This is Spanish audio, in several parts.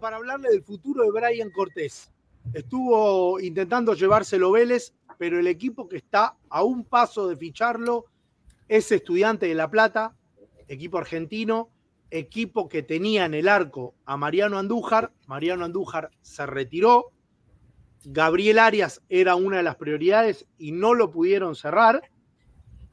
Para hablarle del futuro de Brian Cortés. Estuvo intentando llevárselo Vélez, pero el equipo que está a un paso de ficharlo es Estudiante de La Plata, equipo argentino, equipo que tenía en el arco a Mariano Andújar. Mariano Andújar se retiró. Gabriel Arias era una de las prioridades y no lo pudieron cerrar.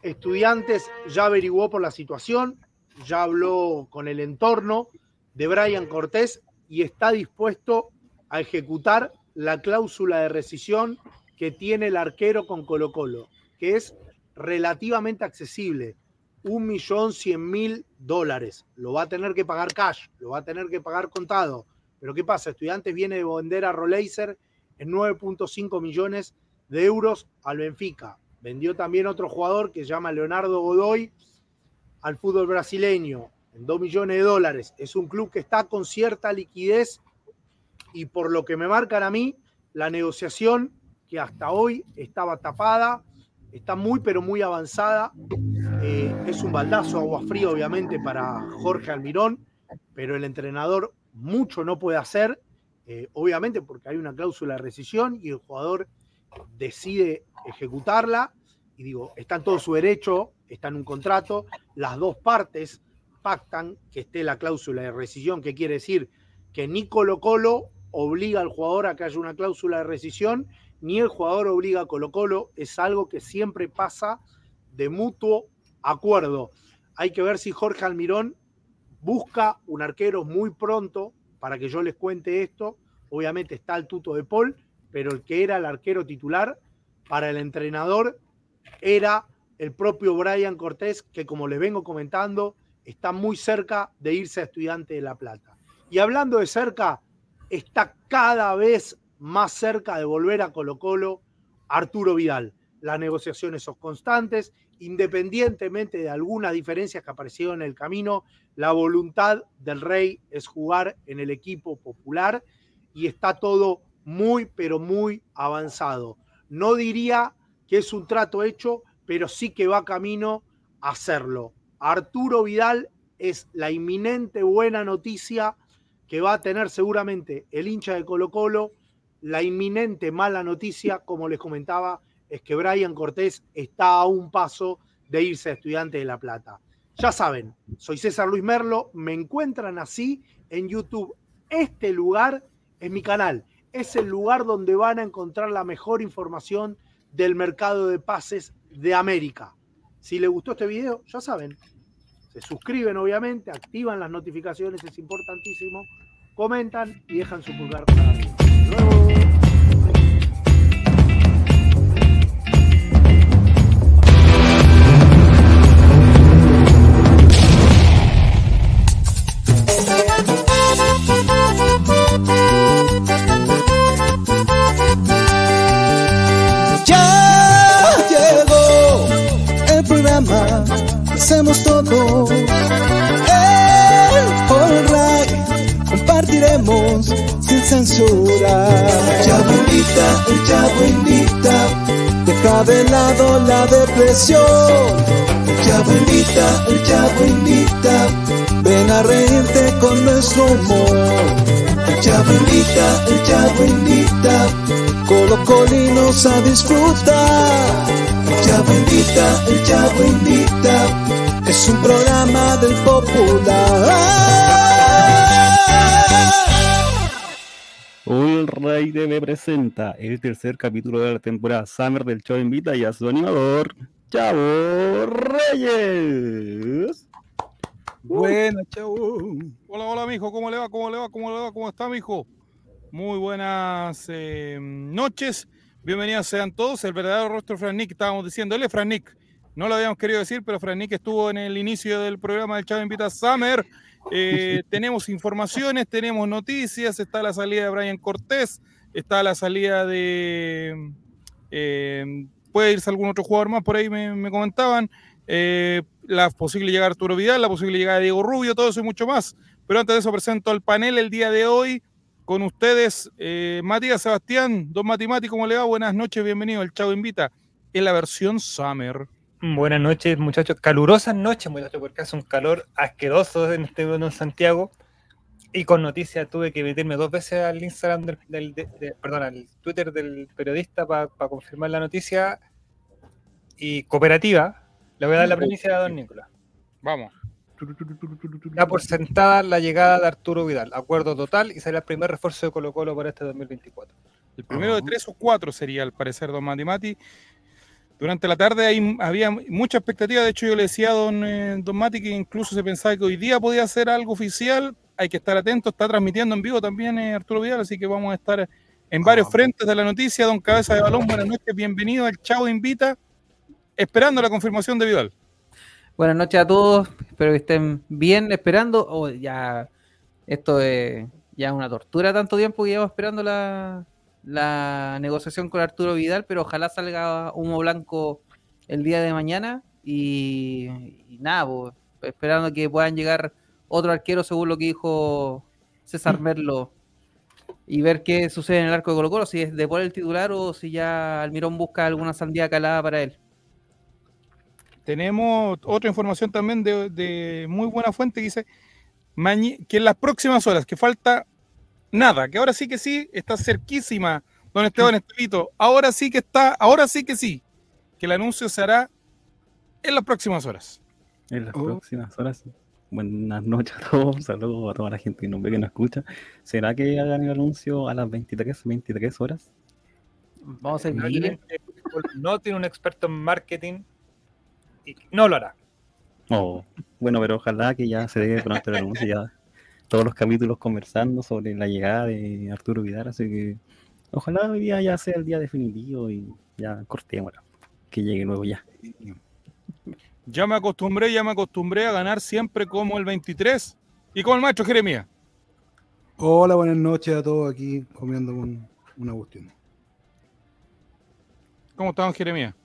Estudiantes ya averiguó por la situación, ya habló con el entorno de Brian Cortés y está dispuesto a ejecutar la cláusula de rescisión que tiene el arquero con Colo Colo, que es relativamente accesible, un millón cien mil dólares. Lo va a tener que pagar cash, lo va a tener que pagar contado. Pero ¿qué pasa? Estudiantes viene de vender a Roleiser en 9.5 millones de euros al Benfica. Vendió también otro jugador que se llama Leonardo Godoy al fútbol brasileño en 2 millones de dólares. Es un club que está con cierta liquidez y por lo que me marcan a mí, la negociación que hasta hoy estaba tapada, está muy pero muy avanzada. Eh, es un baldazo agua fría obviamente para Jorge Almirón, pero el entrenador mucho no puede hacer, eh, obviamente porque hay una cláusula de rescisión y el jugador decide ejecutarla. Y digo, está en todo su derecho, está en un contrato, las dos partes pactan que esté la cláusula de rescisión, que quiere decir que ni Colo Colo obliga al jugador a que haya una cláusula de rescisión, ni el jugador obliga a Colo Colo, es algo que siempre pasa de mutuo acuerdo. Hay que ver si Jorge Almirón busca un arquero muy pronto para que yo les cuente esto. Obviamente está el tuto de Paul, pero el que era el arquero titular para el entrenador era el propio Brian Cortés, que como les vengo comentando, está muy cerca de irse a Estudiante de La Plata. Y hablando de cerca, está cada vez más cerca de volver a Colo Colo Arturo Vidal. Las negociaciones son constantes, independientemente de algunas diferencias que aparecieron en el camino, la voluntad del rey es jugar en el equipo popular y está todo muy, pero muy avanzado. No diría es un trato hecho, pero sí que va camino a hacerlo. Arturo Vidal es la inminente buena noticia que va a tener seguramente el hincha de Colo Colo. La inminente mala noticia, como les comentaba, es que Brian Cortés está a un paso de irse a Estudiante de La Plata. Ya saben, soy César Luis Merlo, me encuentran así en YouTube. Este lugar es mi canal es el lugar donde van a encontrar la mejor información del mercado de pases de América. Si les gustó este video, ya saben, se suscriben obviamente, activan las notificaciones, es importantísimo, comentan y dejan su pulgar para arriba. El chavo invita, deja de lado la depresión. El chavo invita, el chavo invita, ven a reírte con nuestro humor. El chavo invita, el chavo invita, colocolinos a disfrutar. El chavo invita, el chavo invita es un programa del popular. Un Rey TV presenta el tercer capítulo de la temporada Summer del show Invita y a su animador, Chavo Reyes. Bueno, Chavo. Hola, hola, mijo. ¿Cómo le va? ¿Cómo le va? ¿Cómo le va? ¿Cómo está, mijo? Muy buenas eh, noches. Bienvenidos sean todos. El verdadero rostro de Fran Nick, estábamos diciendo. Él es Fran Nick. No lo habíamos querido decir, pero Fran Nick estuvo en el inicio del programa del Chavo Invita Summer. Eh, tenemos informaciones, tenemos noticias, está la salida de Brian Cortés, está la salida de... Eh, puede irse algún otro jugador más, por ahí me, comentaban. Eh, la posible llegada de Arturo Vidal, la posible llegada de Diego Rubio, todo eso y mucho más. Pero antes de eso presento al panel el día de hoy con ustedes, Matías Sebastián, don Matimati, ¿cómo le va? Buenas noches, bienvenido al Chavo Invita en la versión Summer. Buenas noches, muchachos. Calurosas noches, muchachos, porque hace un calor asqueroso en este mundo en Santiago. Y con noticias tuve que meterme dos veces al Instagram del, perdón, al Twitter del periodista para confirmar la noticia. Y cooperativa, le voy a dar la primicia a don Nicolás. Vamos. Ya por sentada la llegada de Arturo Vidal. Acuerdo total y será el primer refuerzo de Colo Colo para este 2024. El primero de tres o cuatro sería, al parecer, don Mati Mati. Durante la tarde ahí había mucha expectativa. De hecho, yo le decía a don, eh, don Mati que incluso se pensaba que hoy día podía ser algo oficial. Hay que estar atento. Está transmitiendo en vivo también eh, Arturo Vidal, así que vamos a estar en varios ah, frentes de la noticia. Don Cabeza de Balón, buenas noches, bienvenido al Chavo Invita. Esperando la confirmación de Vidal. Buenas noches a todos, espero que estén bien esperando. Oh, ya, esto es ya una tortura tanto tiempo que llevamos esperando la, la negociación con Arturo Vidal, pero ojalá salga humo blanco el día de mañana y, nada, pues, esperando que puedan llegar otro arquero según lo que dijo César Merlo y ver qué sucede en el arco de Colo Colo, si es de por el titular o si ya Almirón busca alguna sandía calada para él. Tenemos otra información también de, muy buena fuente que dice que en las próximas horas, que falta nada, que ahora sí que sí, está cerquísima, don Esteban Estelito, ahora sí que está, ahora sí que sí, que el anuncio se hará en las próximas horas. En las oh. próximas horas. Buenas noches a todos, saludos a toda la gente que nos ve, que nos escucha. ¿Será que hagan el anuncio a las 23, 23 horas? Vamos a ir. No tiene un experto en marketing no lo hará. Oh, bueno, pero ojalá que ya se dé pronto el anuncio, ya todos los capítulos conversando sobre la llegada de Arturo Vidal, así que ojalá hoy día ya sea el día definitivo y ya cortemos, que llegue luego ya. Ya me acostumbré, ya me acostumbré a ganar siempre como el 23 y como el maestro Jeremías. Hola, buenas noches a todos aquí comiendo un, un Agustín. ¿Cómo estamos, Jeremías?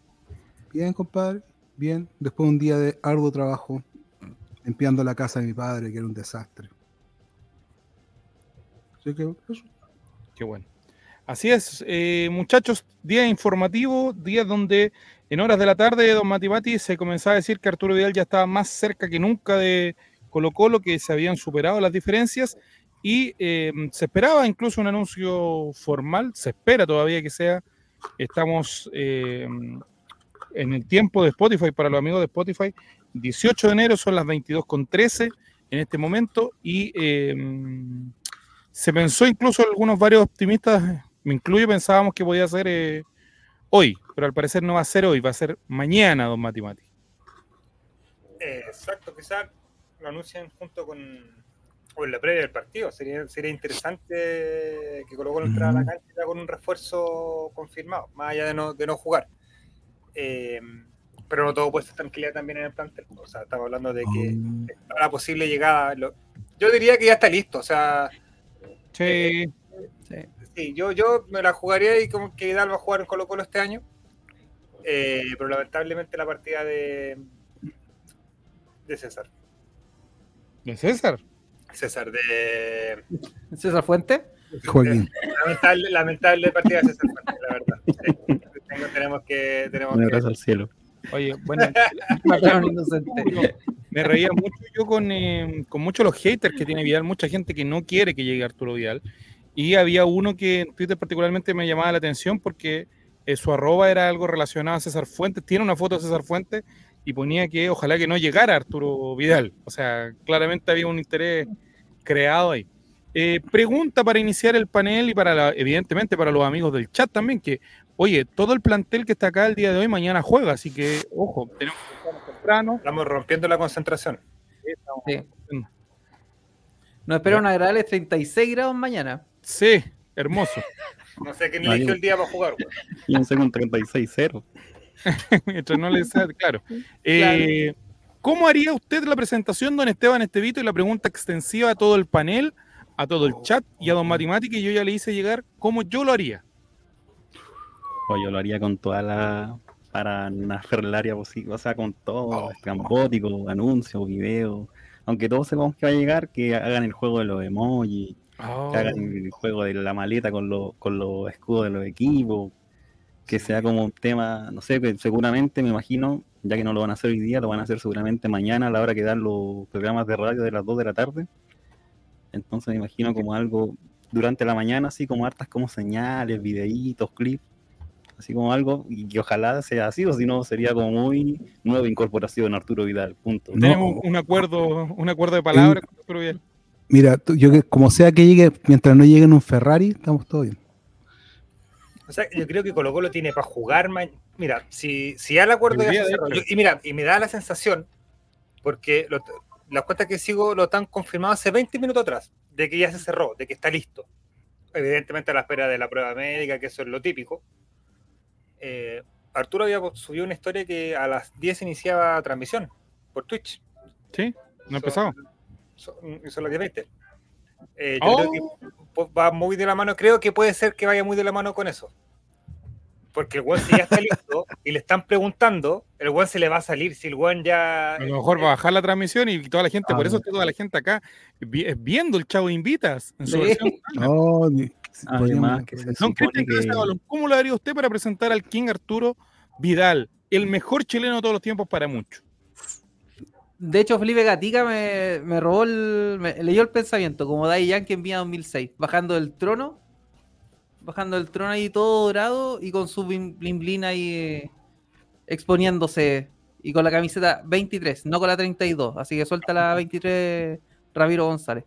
Bien, compadre bien, después de un día de arduo trabajo, limpiando la casa de mi padre, que era un desastre. Así que eso. Qué bueno. Así es, eh, muchachos, día informativo, día donde en horas de la tarde, don Matimati se comenzaba a decir que Arturo Vidal ya estaba más cerca que nunca de Colo Colo, que se habían superado las diferencias y eh, se esperaba incluso un anuncio formal, se espera todavía que sea, estamos eh, en el tiempo de Spotify, para los amigos de Spotify, 18 de enero son las 22.13 en este momento y em, se pensó incluso algunos varios optimistas, me incluyo, pensábamos que podía ser eh, hoy, pero al parecer no va a ser hoy, va a ser mañana, don Mati Mati. exacto, quizás lo anuncien junto con o en la previa del partido. Sería, sería interesante que Colo Colo entrara a la cancha con un refuerzo confirmado, más allá de no, de no jugar. Eh, pero no todo puede estar tranquilidad también en el plantel. O sea, estamos hablando de que oh. la posible llegada. yo diría que ya está listo. O sea. Sí. Eh, sí. yo, yo me la jugaría y como que Vidal va a jugar en Colo Colo este año. Eh, pero lamentablemente la partida de. de César. ¿De César? César, de. ¿César Fuente? Lamentable, lamentable partida de César Fuente, la verdad tenemos que. Tenemos Un abrazo al cielo. Oye, bueno, me reía mucho yo con, eh, con muchos los haters que tiene Vidal, mucha gente que no quiere que llegue Arturo Vidal. Y había uno que en Twitter particularmente me llamaba la atención porque eh, su arroba era algo relacionado a César Fuentes. Tiene una foto de César Fuentes y ponía que ojalá que no llegara Arturo Vidal. O sea, claramente había un interés creado ahí. Eh, pregunta para iniciar el panel y para evidentemente para los amigos del chat también, que Oye, todo el plantel que está acá el día de hoy mañana juega, así que ojo, tenemos que estar temprano. Estamos rompiendo la concentración. Sí. Nos espera una agradable 36 grados mañana. Sí, hermoso. no sé quién eligió el día para jugar. Y un segundo 36-0. Mientras no le claro. Eh, ¿Cómo haría usted la presentación, don Esteban Estevito, y la pregunta extensiva a todo el panel, a todo el chat y a don Matimati, que yo ya le hice llegar, cómo yo lo haría? Pues yo lo haría con toda la área posible, o sea, con todo, oh, estrambótico, anuncios, videos. Aunque todos sepamos que va a llegar, que hagan el juego de los emojis, que oh. hagan el juego de la maleta con, con los escudos de los equipos, que sea como un tema, no sé, seguramente me imagino, ya que no lo van a hacer hoy día, lo van a hacer seguramente mañana a la hora que dan los programas de radio de las 2 de la tarde. Entonces me imagino como algo durante la mañana, así como hartas como señales, videitos, clips, así como algo, y que ojalá sea así, o si no sería como muy nueva incorporación Arturo Vidal, punto. No. Tenemos un acuerdo, un acuerdo de palabras con Arturo Vidal. Mira, tú- yo que como sea que llegue, mientras no llegue en un Ferrari, estamos todos bien. O sea, yo creo que Colo Colo tiene para jugar. Mira, si, si ya el acuerdo de yo- y mira, y me da la sensación, porque lo- las cuentas que sigo lo están confirmado hace 20 minutos atrás, de que ya se cerró, de que está listo. Evidentemente a la espera de la prueba médica, que eso es lo típico. Eh, Arturo había subido una historia que a las 10 iniciaba transmisión por Twitch. ¿Sí? ¿No ha Son- empezado? Son, son las 10.20. Eh, yo Oh. creo que va muy de la mano, creo que puede ser que vaya muy de la mano con eso. Porque el weón si ya está listo y le están preguntando, el weón se le va a salir si el weón ya... A lo mejor va a bajar la transmisión y toda la gente, por Ah, eso está toda la gente acá vi- viendo el Chavo Invitas en su Sí. versión. No, ni- Además podríamos- que se Don supone Cristian que- Cabeza de Balón, ¿cómo lo haría usted para presentar al King Arturo Vidal, el mejor chileno de todos los tiempos para muchos? De hecho, Felipe Gatica me, me robó el. me leyó el pensamiento, como Dai Yankee en Vía 2006, bajando del trono. Bajando del trono ahí todo dorado y con su blin blin ahí eh, exponiéndose. Y con la camiseta 23, no con la 32. Así que suelta la 23, Ramiro González.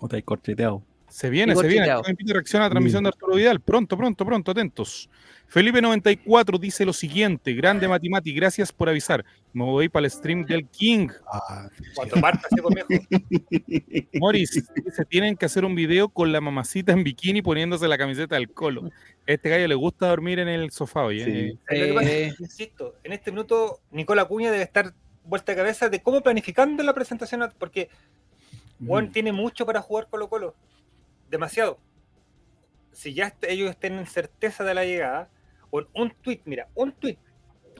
O te hay corcheteado. Se viene, se viene. reacciona a la transmisión de Arturo Vidal. Pronto, pronto, pronto, atentos. Felipe94 dice lo siguiente: Grande Matimati, gracias por avisar. Me voy para el stream del King. Ah, Cuando parta, pues. Morris dice, tienen que hacer un video con la mamacita en bikini poniéndose la camiseta del colo. A este gallo le gusta dormir en el sofá, oye. Sí. Eh, Eh, Insisto, en este minuto Nicola Cuña debe estar vuelta de cabeza de cómo planificando la presentación, porque Juan Mm. tiene mucho para jugar Colo Colo. Demasiado. Si ya est- ellos estén en certeza de la llegada, con un tweet, mira, un tweet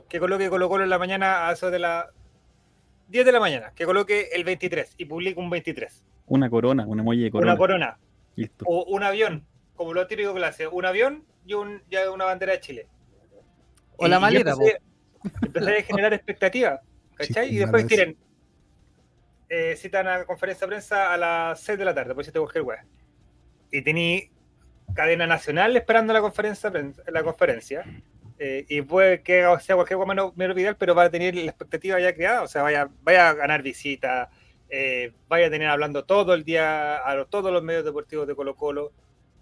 que coloque Colo Colo en la mañana a eso de las 10 de la mañana, que coloque el 23 y publique un 23. Una corona, una emoji de corona. Una corona. Listo. O un avión, como lo típico hace, un avión y un, ya una bandera de Chile. O la Y- y maleta, empecé a generar expectativa, ¿cachai? Sí, y después tienen, eh, citan a conferencia de prensa a las 6 de la tarde, por si te cualquier weá. Y tení cadena nacional esperando la conferencia, la conferencia. eh, y puede que haga- sea cualquier menos Vidal, pero va a tener la expectativa ya creada, o sea, vaya, vaya a ganar visitas, eh, vaya a tener hablando todo el día a los- todos los medios deportivos de Colo Colo,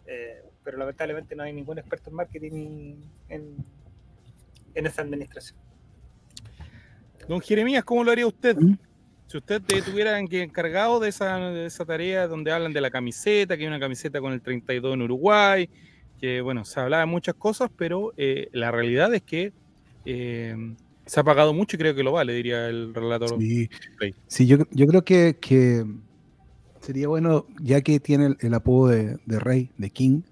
eh, pero lamentablemente no hay ningún experto en marketing en, en esa administración. Don Jeremías, ¿cómo lo haría usted? Si usted te tuviera que encargado de esa, de esa tarea donde hablan de la camiseta, que hay una camiseta con el 32 en Uruguay, que bueno, se hablaba de muchas cosas, pero eh, la realidad es que eh, se ha pagado mucho y creo que lo vale, diría el relator. sí. Sí, yo, yo creo que, que sería bueno, ya que tiene el, el apodo de, de rey, de king,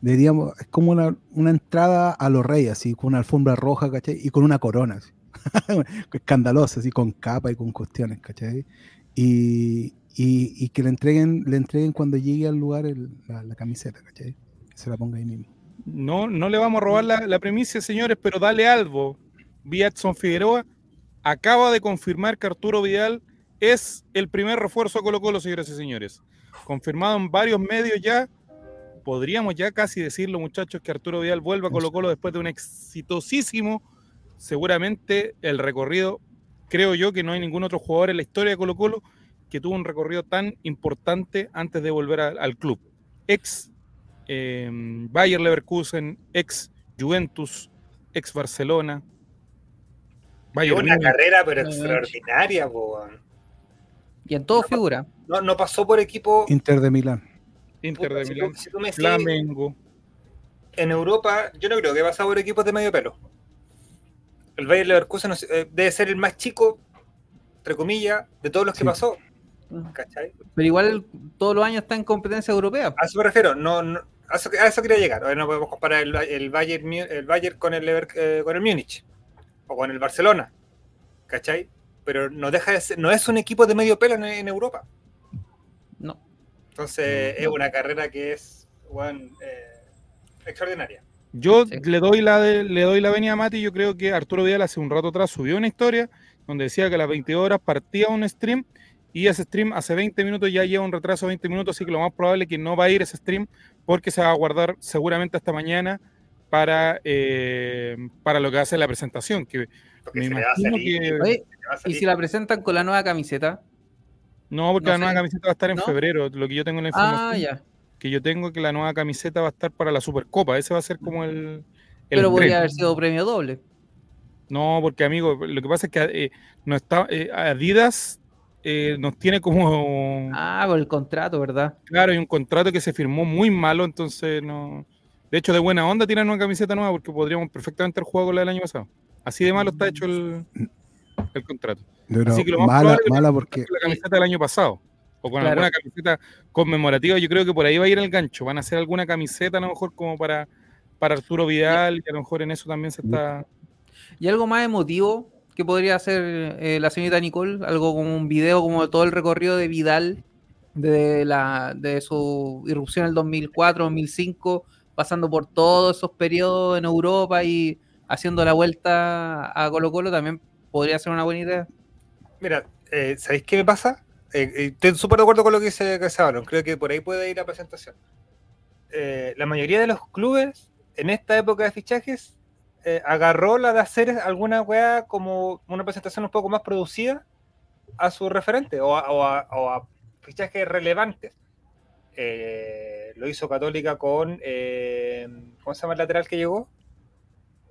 deberíamos, es como una, una entrada a los reyes, así, con una alfombra roja, ¿cachai? Y con una corona, así. escandalosa, así, con capa y con cuestiones, ¿cachai? Y, y, y que le entreguen, le entreguen cuando llegue al lugar el- la, la camiseta, ¿cachai? Que se la ponga ahí mismo. No, no le vamos a robar la, la premisa, señores, pero dale algo. Viatson Figueroa acaba de confirmar que Arturo Vidal es el primer refuerzo a Colo Colo, señoras y señores. Confirmado en varios medios ya. Podríamos ya casi decirlo, muchachos, que Arturo Vidal vuelva a Colo Colo después de un exitosísimo, seguramente el recorrido, creo yo que no hay ningún otro jugador en la historia de Colo Colo que tuvo un recorrido tan importante antes de volver a- al club. Ex eh, Bayer Leverkusen, ex Juventus, ex Barcelona. Es Bayern una carrera, pero Ay, extraordinaria, po, weón. y en todo figura. no, no pasó por equipo. Inter de Milán. Inter de si, Milán, tú, si tú me decís, Flamengo. en Europa, yo no creo que pasado por equipos de medio pelo. El Bayer Leverkusen eh, debe ser el más chico, entre comillas, de todos los que Sí. pasó. ¿Cachai? Pero igual todos los años está en competencia europea. A eso me refiero, no, no- a, eso, a eso quería llegar. Ahora no podemos comparar el, el Bayern, el Bayern con el, Lever- eh, con el Múnich o con el Barcelona, ¿cachai? Pero no deja de ser- no es un equipo de medio pelo en, en Europa. No. Entonces es una carrera que es weón, eh, extraordinaria. Yo Sí. le doy la de- le doy la venia a Mati. Yo creo que Arturo Vidal hace un rato atrás subió una historia donde decía que a las 22 horas partía un stream y ese stream hace 20 minutos ya lleva un retraso de 20 minutos, así que lo más probable es que no va a ir ese stream porque se va a guardar seguramente hasta mañana para, eh, para lo que hace la presentación. Que Porque me se le va a imagino salir, que. Oye, ¿Y si la presentan con la nueva camiseta? No, porque no la nueva camiseta va a estar en ¿No? febrero. Lo que yo tengo en la información Ah, ya. Que yo tengo que la nueva camiseta va a estar para la Supercopa. Ese va a ser como el. el Pero podría haber sido premio doble. No, porque amigo, lo que pasa es que eh, no está, eh, Adidas eh, nos tiene como. Ah, por el contrato, ¿verdad? Claro, hay un contrato que se firmó muy malo, entonces no. De hecho, de buena onda tienen una camiseta nueva porque podríamos perfectamente haber jugado con la del año pasado. Así de malo está hecho el, el contrato. Pero Así que lo más mala, probable mala porque Con la camiseta del año pasado. O con Claro. alguna camiseta conmemorativa, yo creo que por ahí va a ir el gancho. Van a hacer alguna camiseta a lo mejor como para, para Arturo Vidal, y a lo mejor en eso también se está. Y algo más emotivo que podría hacer eh, la señorita Nicole, algo como un video como todo el recorrido de Vidal, de, la, de su irrupción en el 2004, 2005, pasando por todos esos periodos en Europa y haciendo la vuelta a Colo Colo, también podría ser una buena idea. Mira, eh, ¿sabéis qué me pasa? Eh, eh, estoy súper de acuerdo con lo que dice Casabaron. Creo que por ahí puede ir la presentación. Eh, la mayoría de los clubes en esta época de fichajes eh, agarró la de hacer alguna weá como una presentación un poco más producida a su referente o a, o a- o a fichajes relevantes. Eh, lo hizo Católica con. eh, ¿Cómo se llama el lateral que llegó?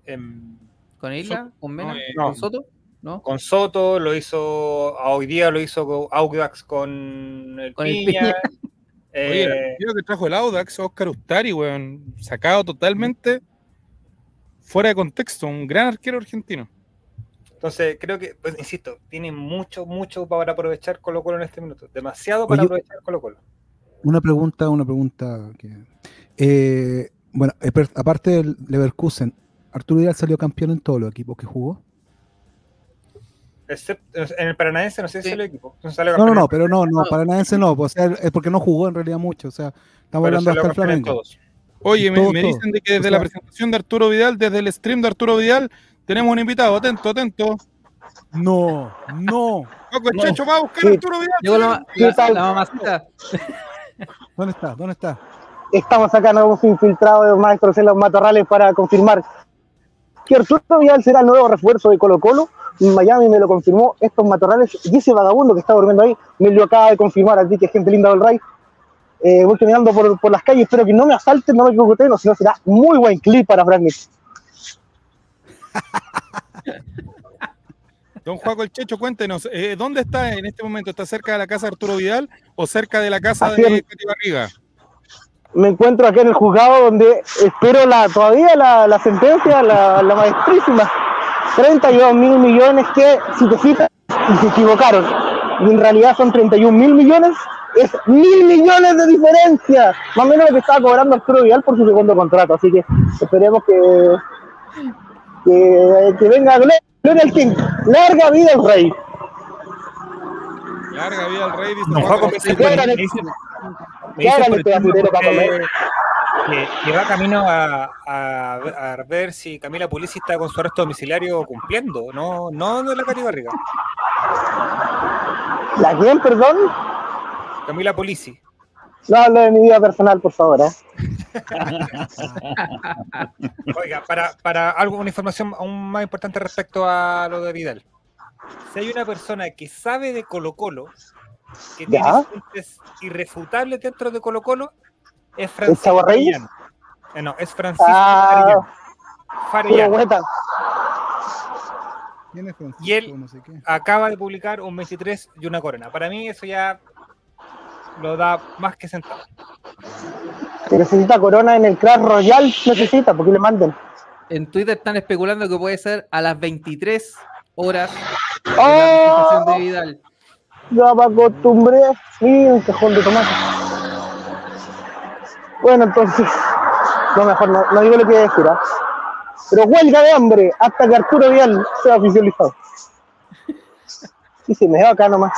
Em, ¿Con Isla? ¿Con Mena? No, eh, ¿Con. Soto? ¿No? con Soto, lo hizo, a hoy día lo hizo con Audax con el Con el Piña. Piña. Oye, el Eh, arquero que trajo el Audax, Oscar Ustari, weón, sacado totalmente fuera de contexto. Un gran arquero argentino. entonces, creo que, pues, insisto, tiene mucho, mucho para aprovechar Colo Colo en este minuto. Demasiado para Oye, aprovechar Colo Colo. una pregunta, una pregunta que eh, bueno, eh, aparte del Leverkusen, Arturo Vidal salió campeón en todos los equipos que jugó. Excepto, en el Paranaense no sé si Sí. salió equipo. No, No, no, no, pero no, no, No. Paranaense no, pues, o sea, es porque no jugó en realidad mucho, o sea, estamos pero hablando hasta el Flamengo. todos. Oye, me, Todo, me todo. dicen de que desde O la presentación de Arturo Vidal, desde el stream de Arturo Vidal, tenemos un invitado. Atento, atento. No, no. Paco, el Checho va a buscar a. Arturo Vidal. Llegó la, ¿Qué la, tal? la mamacita. ¿Dónde está? ¿Dónde está? Estamos acá, nos hemos infiltrado de maestros en los matorrales para confirmar que Arturo Vidal será el nuevo refuerzo de Colo Colo. Miami me lo confirmó, estos matorrales, y ese vagabundo que está durmiendo ahí, me lo acaba de confirmar, así que gente linda del Ray. Eh, voy caminando por, por las calles, espero que no me asalten, no me cocoteen, o si no será muy buen clip para Frank. Don Juaco el Checho, cuéntenos, eh, ¿dónde está en este momento? ¿Está cerca de la casa de Arturo Vidal o cerca de la casa Así de. Katy Barriga? Me encuentro acá en el juzgado donde espero la, todavía la, la sentencia, la, la maestrísima. 32 mil millones que, si te fijas, y se equivocaron. Y en realidad son 31 mil millones. Es mil millones de diferencia. Más o menos lo que estaba cobrando Arturo Vidal por su segundo contrato. Así que esperemos que, que, que venga Gloria al King. Larga vida el rey. Larga vida al rey, dice que, que va camino a, a- a ver si Camila Pulisi está con su arresto domiciliario cumpliendo, no, no de la Cati Barriga. ¿La quién, perdón? Camila Pulisi. No hablo de mi vida personal, por favor. ¿eh? Oiga, para, para algo, una información aún más importante respecto a lo de Vidal. Si hay una persona que sabe de Colo Colo, que tiene fuentes irrefutables dentro de Colo Colo, es Francisco? Arellano. Eh, no, es Francisco Ah. ¿Quién es Francisco? Y él- No sé qué. Acaba de publicar un 23 y una corona. Para mí eso ya lo da más que sentado. Que necesita corona en el Clash Royale, necesita, porque le manden. En Twitter están especulando que puede ser a las 23 horas de la ¡Oh! presentación de Vidal. Ya me acostumbré. Sí, un cajón de tomate. Bueno, entonces, no, mejor no, no digo lo que voy a decir. ¿ah? Pero huelga de hambre hasta que Arturo Vidal sea oficializado. Sí, sí, me veo acá nomás.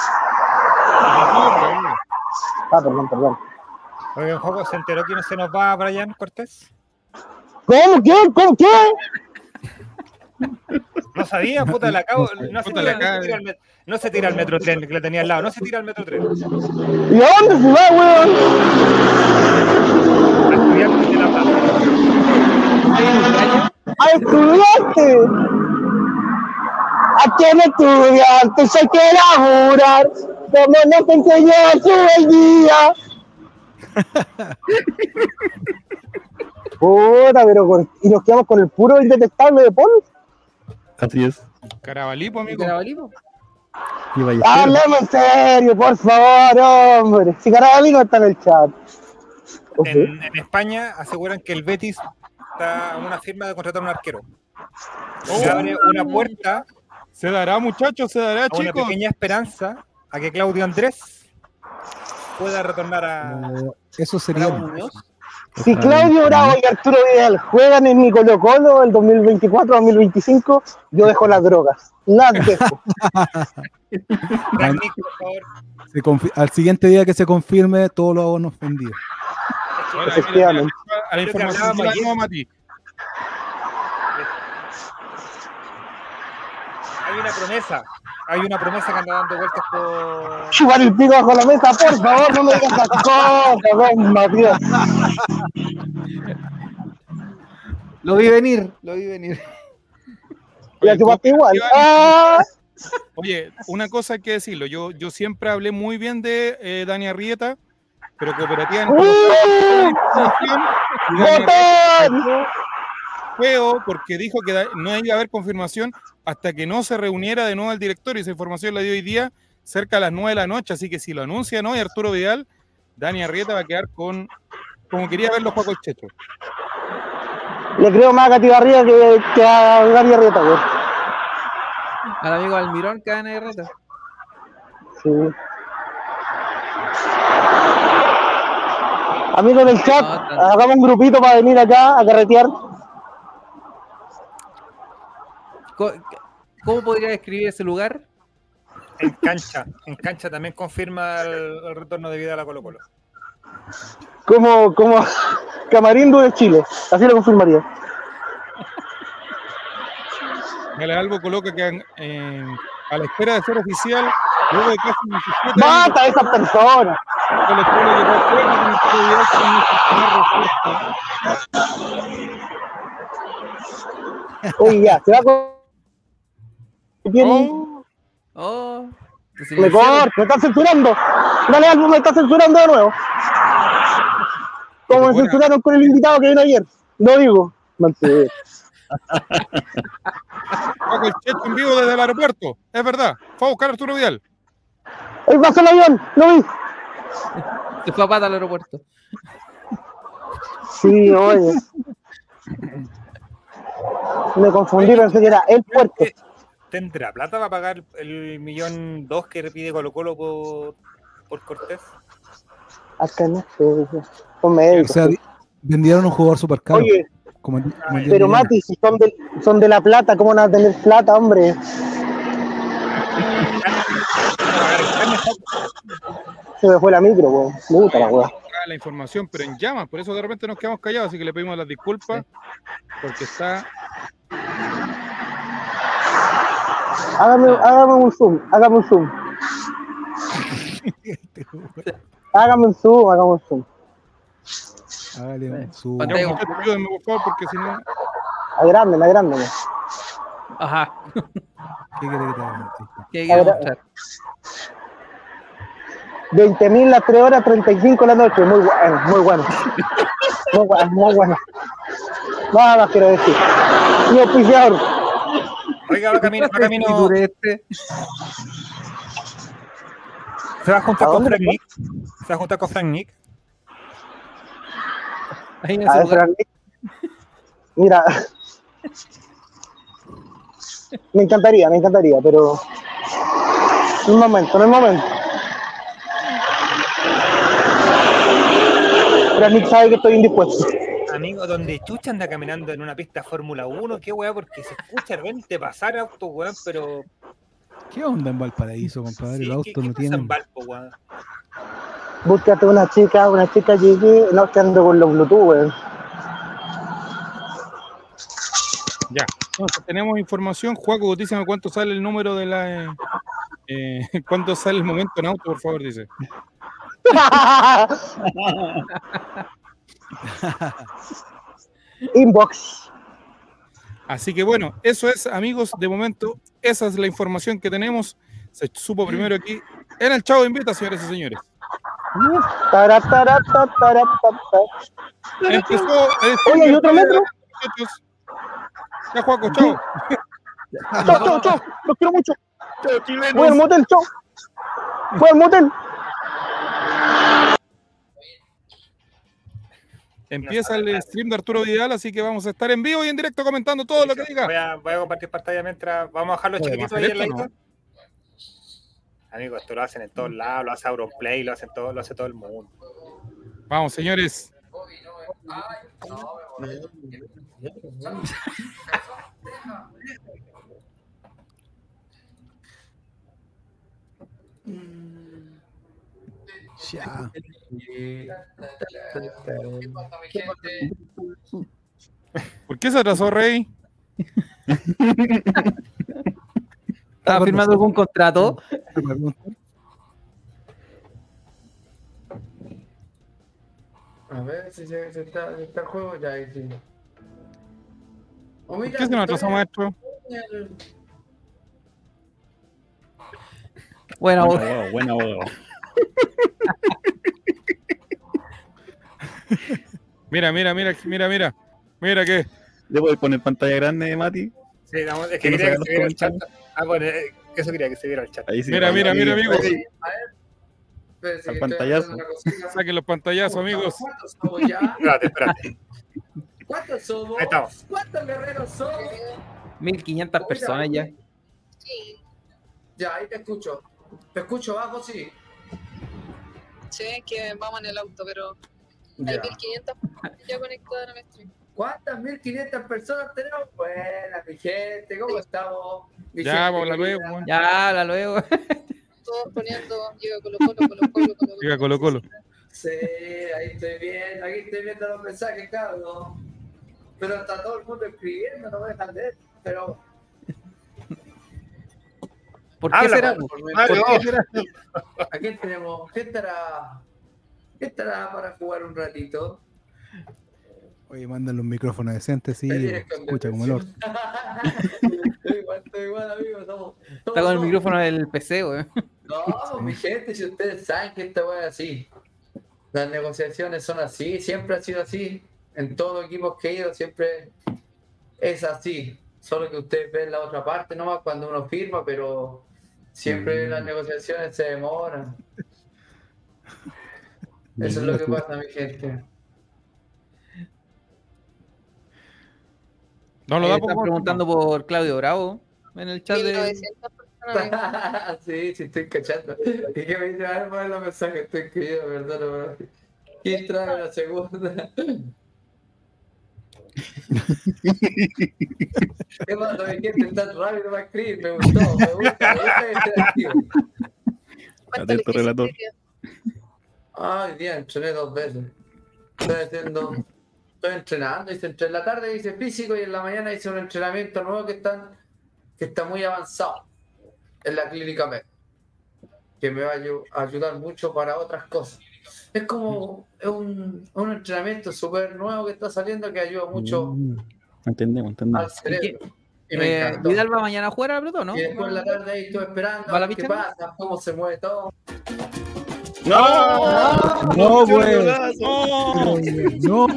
Ah, perdón, perdón. Un juego se enteró que no se nos va Brian Cortés. ¿Cómo? ¿Qué? ¿Cómo? ¿Qué? No sabía, puta, la acabo. No se, tira, no, se tira al met- no se tira al metro tren que lo tenía al lado, no se tira al metro tren. ¿Y a dónde se va, weón? A estudiar de la. A estudiante. ¿A quién estudiante se quiere laburar? Como nos enseñó su el día. Puta, pero con- y nos quedamos con el puro indetectable de Paul. Así es. Carabalí, pues, amigo. Carabalí, po. Y Ballesteros. Hablemos en serio, por favor, hombre. Si Carabalí no está en el chat. En, en España aseguran que el Betis está a una firma de contratar un arquero. Se abre una puerta ¿Se dará, muchachos? ¿Se dará, a una chicos? pequeña esperanza a que Claudio Andrés pueda retornar a. No, eso sería. Bravo. Si Claudio Bravo y Arturo Vidal juegan en mi Colo Colo el 2024-2025, yo dejo las drogas. Las dejo. Al siguiente día que se confirme, todos los abonos vendidos. Efectivamente. A la que información Mati. Hay una promesa. Hay una promesa que anda dando vueltas por. Chupar el pico bajo la mesa, por favor, no me digas esas cosas, don Matías. Lo vi venir, lo vi venir. La chupaste igual. ¡Ah! Oye, una cosa hay que decirlo. Yo, yo siempre hablé muy bien de eh, Dani Arrieta, pero Cooperativa en ¡Uh! Dani feo porque dijo que no iba a haber confirmación hasta que no se reuniera de nuevo el director y esa información la dio hoy día cerca a las 9 de la noche, así que si lo anuncian hoy Arturo Vidal, Dani Arrieta va a quedar con como quería verlo Paco el Checho. Le creo más a Cati Barriga que, que a Gary Arrieta, güey. Al amigo Almirón, que gana de reta. Sí. Amigos del chat, hagamos un grupito para venir acá a carretear. ¿Cómo podría describir ese lugar? En cancha. En cancha también confirma el, el retorno de vida a la Colo Colo. Como, como Camarindo de Chile, así lo confirmaría. Gale Albo coloca que eh, a la espera de ser oficial, luego de casi 17 años ¡Basta a esas personas! Colo Colo llegó acuerdo con Arturo Vidal con primer refuerzo. Oye, ya, se va con. Tiene- Oh, Oh, se Me me está censurando. Dale algo, me está censurando de nuevo. Como me Buena. censuraron con el invitado que vino ayer. No digo. Mantén. Paco el Checho en vivo desde el aeropuerto, es verdad. Fue a buscar a Arturo Vidal. Ahí pasó el avión, lo vi. Se fue a pata al aeropuerto. Sí, oye. Me confundí, pensé que era el puerto. Eh, ¿Tendrá plata para pagar el millón dos que le pide Colo Colo por, por Cortés? Acá no sé. O sea, di- vendieron un jugador super caro. Oye, como el- como el pero Mati, si son de, son de la plata, ¿cómo van a tener plata, hombre? Se me fue la micro, weón. Me gusta la weá. La información, pero en llamas, por eso de repente nos quedamos callados, así que le pedimos las disculpas, porque está. Hágame, hágame un zoom, hágame un zoom. hágame un zoom, hágame un zoom. Hágale un eh, zoom. porque si no. Agrande, agrande. Ajá. ¿Qué quiere que te haga? ¿Qué quiere mostrar? 20 mil las 3 horas 35 la noche, muy bueno, muy bueno. Muy bueno, muy bueno. Nada más quiero decir. Y auspiciador. Oiga, va camino, va camino. Este. Se va a juntar con Frank Nick. Se va a juntar con Frank Nick. Ahí en a Frank Mira. Me encantaría, me encantaría, pero. No es momento, no es momento. Pero Nick sabe que estoy indispuesto. Amigo, donde Chucha anda caminando en una pista Fórmula 1, qué weá, porque se escucha de repente pasar auto, weón, pero. ¿Qué onda en Valparaíso, compadre? sí, el ¿qué, auto qué no pasa tiene. en Valpo, weón? Búscate una chica, una chica llegue, no que ando con los Bluetooth, weón. Ya, Entonces, tenemos información. Juaco, dígame cuánto sale el número de la. eh, eh, ¿Cuánto sale el momento en auto, por favor? Dice. Inbox. Así que bueno, eso es, amigos, de momento, esa es la información que tenemos. Se supo primero aquí en el Chavo Invita, señores y señores. Empezó. el Oye, ¿hay otro metro? Ya, Juaco, chao. Chau, chau, chau. Los quiero mucho. Voy al motel, chau. Voy al motel. Empieza el stream de Arturo Vidal, así que vamos a estar en vivo y en directo comentando todo lo que diga. Voy a, voy a compartir pantalla mientras vamos a dejar los chiquititos ¿más ahí al esto, ladito. Amigos, esto lo hacen en todos lados, lo hace Auronplay, lo, hacen todo, lo hace todo el mundo. Vamos, señores. Ya. ¿Por qué se atrasó Rey? ¿Estaba firmando algún contrato? A ver si se, se está, se está el juego ya ahí sí. Oh, ¿Por mira, qué se nos atrasó, maestro? Buen abogado, buen abogado. Mira, mira, mira, mira, mira. Mira que. ¿Le puedes poner pantalla grande, Mati? Sí, vamos, es Que que no quería que se viera el chat. Ah, bueno, eh, eso quería que se viera el chat. Ahí sí. Mira, mira, mira. Espérense Al que estoy pantallazo. Saquen los pantallazos, amigos. ¿Cuántos somos ya? Espérate, espérate. ¿Cuántos somos? Ahí estamos. ¿Cuántos guerreros somos? 1500 personas ya. Ya, ahí te escucho. Te escucho bajo, sí. Sí, es que vamos en el auto, pero hay Ya. 1500 ya conectadas en el stream. ¿Cuántas 1500 personas tenemos? Buenas, mi gente, ¿cómo estamos? Mi Ya, gente la luego. Ya, habla luego. Todos poniendo, llega Colo Colo, Colo Colo, Colo Diga Colo Colo. Sí, ahí estoy viendo, aquí estoy viendo los mensajes, Carlos. Pero está todo el mundo escribiendo, no me dejan leer. Pero ¿Por qué será? ¿a quién tenemos? ¿Qué estará? ¿Qué estará para jugar un ratito? Oye, mándale un micrófono decente, sí. Escucha como el orto. estoy igual, estoy igual, amigo. Somos, Está con el micrófono del PC, weón. No, pues, mi gente, si ustedes saben que esta weá es así. Las negociaciones son así, siempre ha sido así. En todos los equipos que he ido, siempre es así. Solo que ustedes ven la otra parte nomás cuando uno firma, pero siempre las negociaciones se demoran. Eso es lo que pasa, mi gente. No lo Eh, da están por preguntando por Claudio Bravo en el chat de... 1900 personas. sí, sí, estoy cachando. ¿Y qué me dice? A ver, poner los mensajes, estoy escribiendo, perdón. ¿Quién trae la segunda? ¿Qué pasa, mi gente? Tan rápido para escribir, me gustó, me gusta, me gusta este interactivo. ¿Cuánto Atento, relator. hoy día entrené dos veces. Estoy haciendo, estoy entrenando, hice entre en la tarde hice físico y en la mañana hice un entrenamiento nuevo que están, que está muy avanzado en la clínica MED, que me va a ayudar mucho para otras cosas. Es como es un, un entrenamiento súper nuevo que está saliendo que ayuda mucho Mm, Entendemos, entendemos. al cerebro. Y me Eh. ¿Vidal va mañana a jugar a la pelota o no? Y después en la tarde ahí estoy esperando ¿Va a la ver qué pasa, cómo se mueve todo. No, güey. ¡No! No,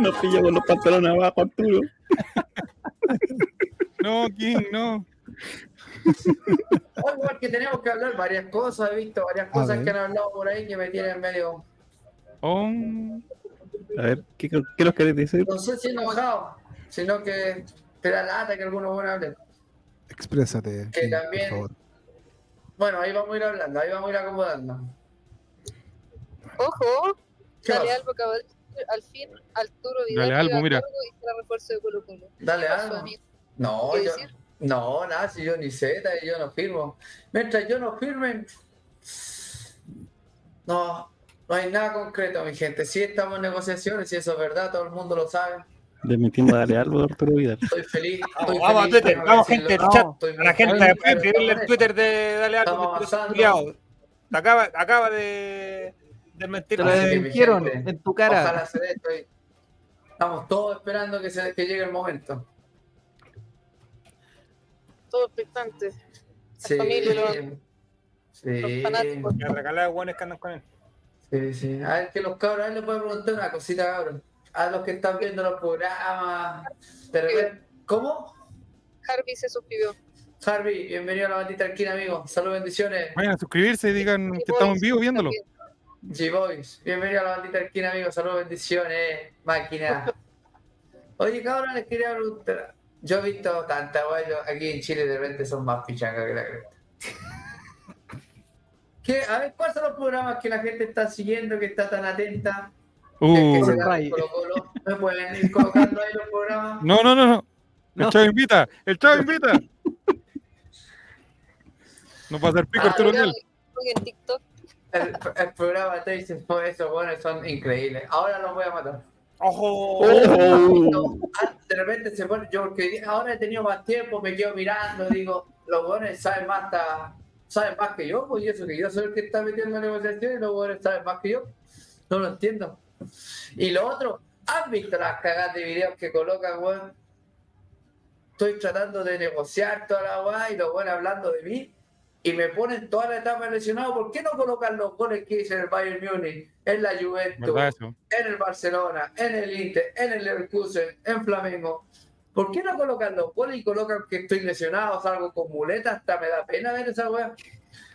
Nos pilla con los pantalones abajo, Arturo. No, King, no. Hoy igual que tenemos que hablar varias cosas, he visto varias cosas que han hablado por ahí que me tienen medio, Oh, A ver, ¿qué, qué nos querés decir? no sé si enojado, sino que te da lata que algunos buenos hablen. exprésate. Que también- Por favor. Bueno, ahí vamos a ir hablando, ahí vamos a ir acomodando. Ojo, ¿Qué dale? Albo Caballero, al fin Arturo Vidal Dale, Albo, llega a mira. cargo y será refuerzo de Colo Colo. Dale ¿Qué pasó, algo. No, ¿Qué yo, decir? No, nada, si yo ni sé, yo no firmo. Mientras yo no firme, no, no hay nada concreto, mi gente. Sí estamos en negociaciones, y eso es verdad, todo el mundo lo sabe. Desmintiendo a Dale Albo de Arturo Vidal. Estoy feliz. Estoy Vamos, vamos a feliz, Twitter, vamos gente del chat. Estoy A la gente feliz, puede pero escribirle en con Twitter de Dale algo acaba, acaba de, de mentir. Te lo gente, en tu cara. Ojalá se dé, estoy- Estamos todos esperando que, se, que llegue el momento. Todo expectante. Sí, familia, los- sí, los fanáticos. Que regalar buenos que andan con él. sí, sí. A ver, que los cabros, a ver, les puedo preguntar una cosita, cabrón. A los que están viendo los programas, de repente, ¿cómo? Harvey se suscribió. Harvey, bienvenido a la bandita Arquina, amigo. Saludos, bendiciones. Vayan a suscribirse y digan que estamos en vivo viéndolo. G-Boys, bienvenido a la bandita Arquina, amigo. Saludos, bendiciones, máquina. Oye, cabrón, les quería preguntar. Yo he visto tanta yo- aquí en Chile de repente son más pichangas que la cresta. ¿Qué? A ver, ¿cuáles son los programas que la gente está siguiendo, que está tan atenta? que Uh, se dan Ray. Colo Colo? ¿Me pueden ir colocando ahí los programas? no, no, no, no. El No. chavo invita, el chavo invita. No va a ser pico Ah, Arturo en TikTok. El, el programa te dicen, pues esos buenos son increíbles. Ahora los voy a matar. ¡Ojo! No, ah, de repente se pone, yo porque ahora he tenido más tiempo, me quedo mirando, digo, los buenos saben más, hasta- saben más que yo, pues y eso que yo soy el que está metiendo en negociación y los buenos saben más que yo. No lo entiendo. Y lo otro, ¿has visto las cagadas de videos que colocan, weón? Estoy tratando de negociar toda la weá y los buenos hablando de mí y me ponen toda la etapa lesionado. ¿Por qué no colocan los goles que hice en el Bayern Múnich, en la Juventus, en el Barcelona, en el Inter, en el Leverkusen, en Flamengo. ¿Por qué no colocan los goles y colocan que estoy lesionado, salgo con muleta? Hasta me da pena ver esa weá.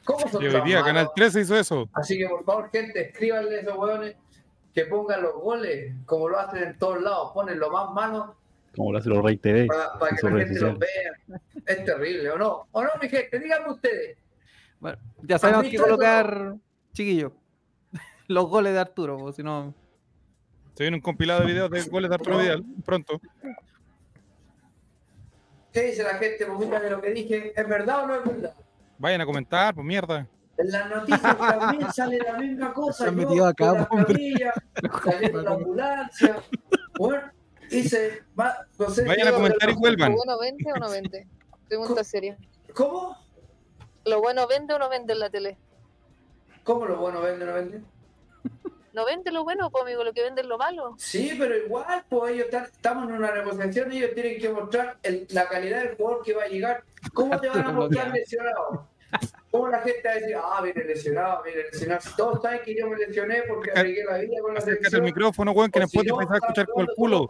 ¿Cómo son Y hoy tan día Canal malos? 13 hizo eso. Así que por favor, gente, escríbanle a esos weones que pongan los goles, como lo hacen en todos lados, ponen lo más malo Como lo hace los Rey TV. para que la gente los vea. Es terrible, ¿o no? ¿O no, mi gente? Díganme ustedes. Bueno, ya sabemos que colocar, chiquillos, los goles de Arturo, pues, si no. Se viene un compilado de videos de goles de Arturo Vidal pronto. ¿Qué dice la gente? Pues mira de lo que dije, ¿es verdad o no es verdad? Vayan a comentar, pues mierda. En las noticias también sale la misma cosa. Se han metido acá, la hombre. camilla, saliendo la ambulancia. Bueno, dice, va, no sé, Vayan a comentar y ¿Lo vuelvan. bueno vende o no vende? Pregunta seria. ¿Cómo? ¿Lo bueno vende o no vende en la tele? ¿Cómo lo bueno vende o no vende? ¿No vende lo bueno, pues, amigo? Lo que vende es lo malo. Sí, pero igual, pues ellos están, estamos en una negociación, ellos tienen que mostrar el- la calidad del jugador que va a llegar. ¿Cómo te van a mostrar lesionado? ¿Cómo la gente va a decir, ah, viene lesionado, viene lesionado? Si todos saben que yo me lesioné porque arriesgué la vida con la selección. micrófono, weón, que o si no, va a escuchar con el culo.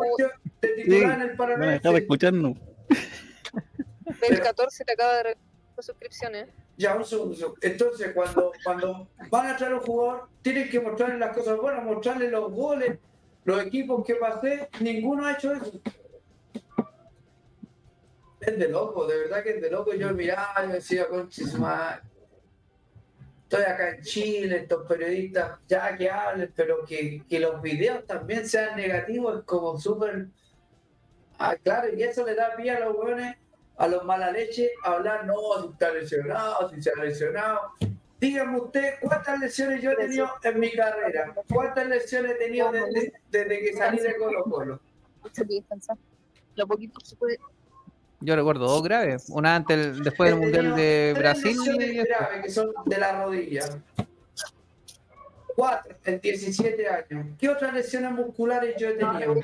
de titular en el No Paranaense. dejar de escucharnos. El 14 te acaba de regalar suscripciones. Ya, un segundo. un segundo. Entonces, cuando, cuando van a traer un jugador, tienen que mostrarle las cosas buenas, mostrarle los goles, los equipos que pasé. Ninguno ha hecho eso. Es de loco, de verdad que es de loco. Yo miraba y decía, conchis, Estoy acá en Chile, estos periodistas, ya que hablen, pero que, que los videos también sean negativos, es como súper. Ah, claro, y eso le da pie a los hueones a los mala leche a hablar, no, si está lesionado, si se ha lesionado. Dígame usted, ¿cuántas lesiones yo he tenido en mi carrera? ¿Cuántas lesiones he tenido desde, desde que salí de Colo Colo? Mucho que descansar. Lo poquito que se puede. Yo recuerdo dos graves. Una antes, el- después del Mundial de tres Brasil. esto. graves que son de la rodilla. Cuatro en 17 años. ¿Qué otras lesiones musculares yo he tenido?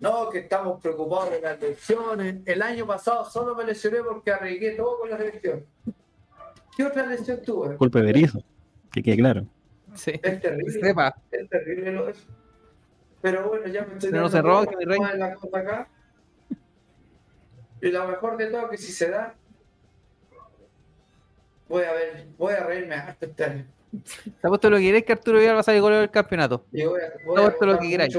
No, que estamos preocupados de las lesiones. El año pasado solo me lesioné porque arriesgué todo con la selección. ¿Qué otra lesión tuve? Culpa de Berizzo. Que quede claro. Sí. Es terrible. Sepa. Es terrible lo eso. Pero bueno, ya me estoy Pero no se roba, que mi rey. cómo es la cosa acá. Y lo mejor de todo que si se da, voy a ver, voy a reírme harto este año. Te apuesto lo que queréis que Arturo Vidal va a salir goleador del campeonato. Y voy a, voy Todo a esto lo que queráis.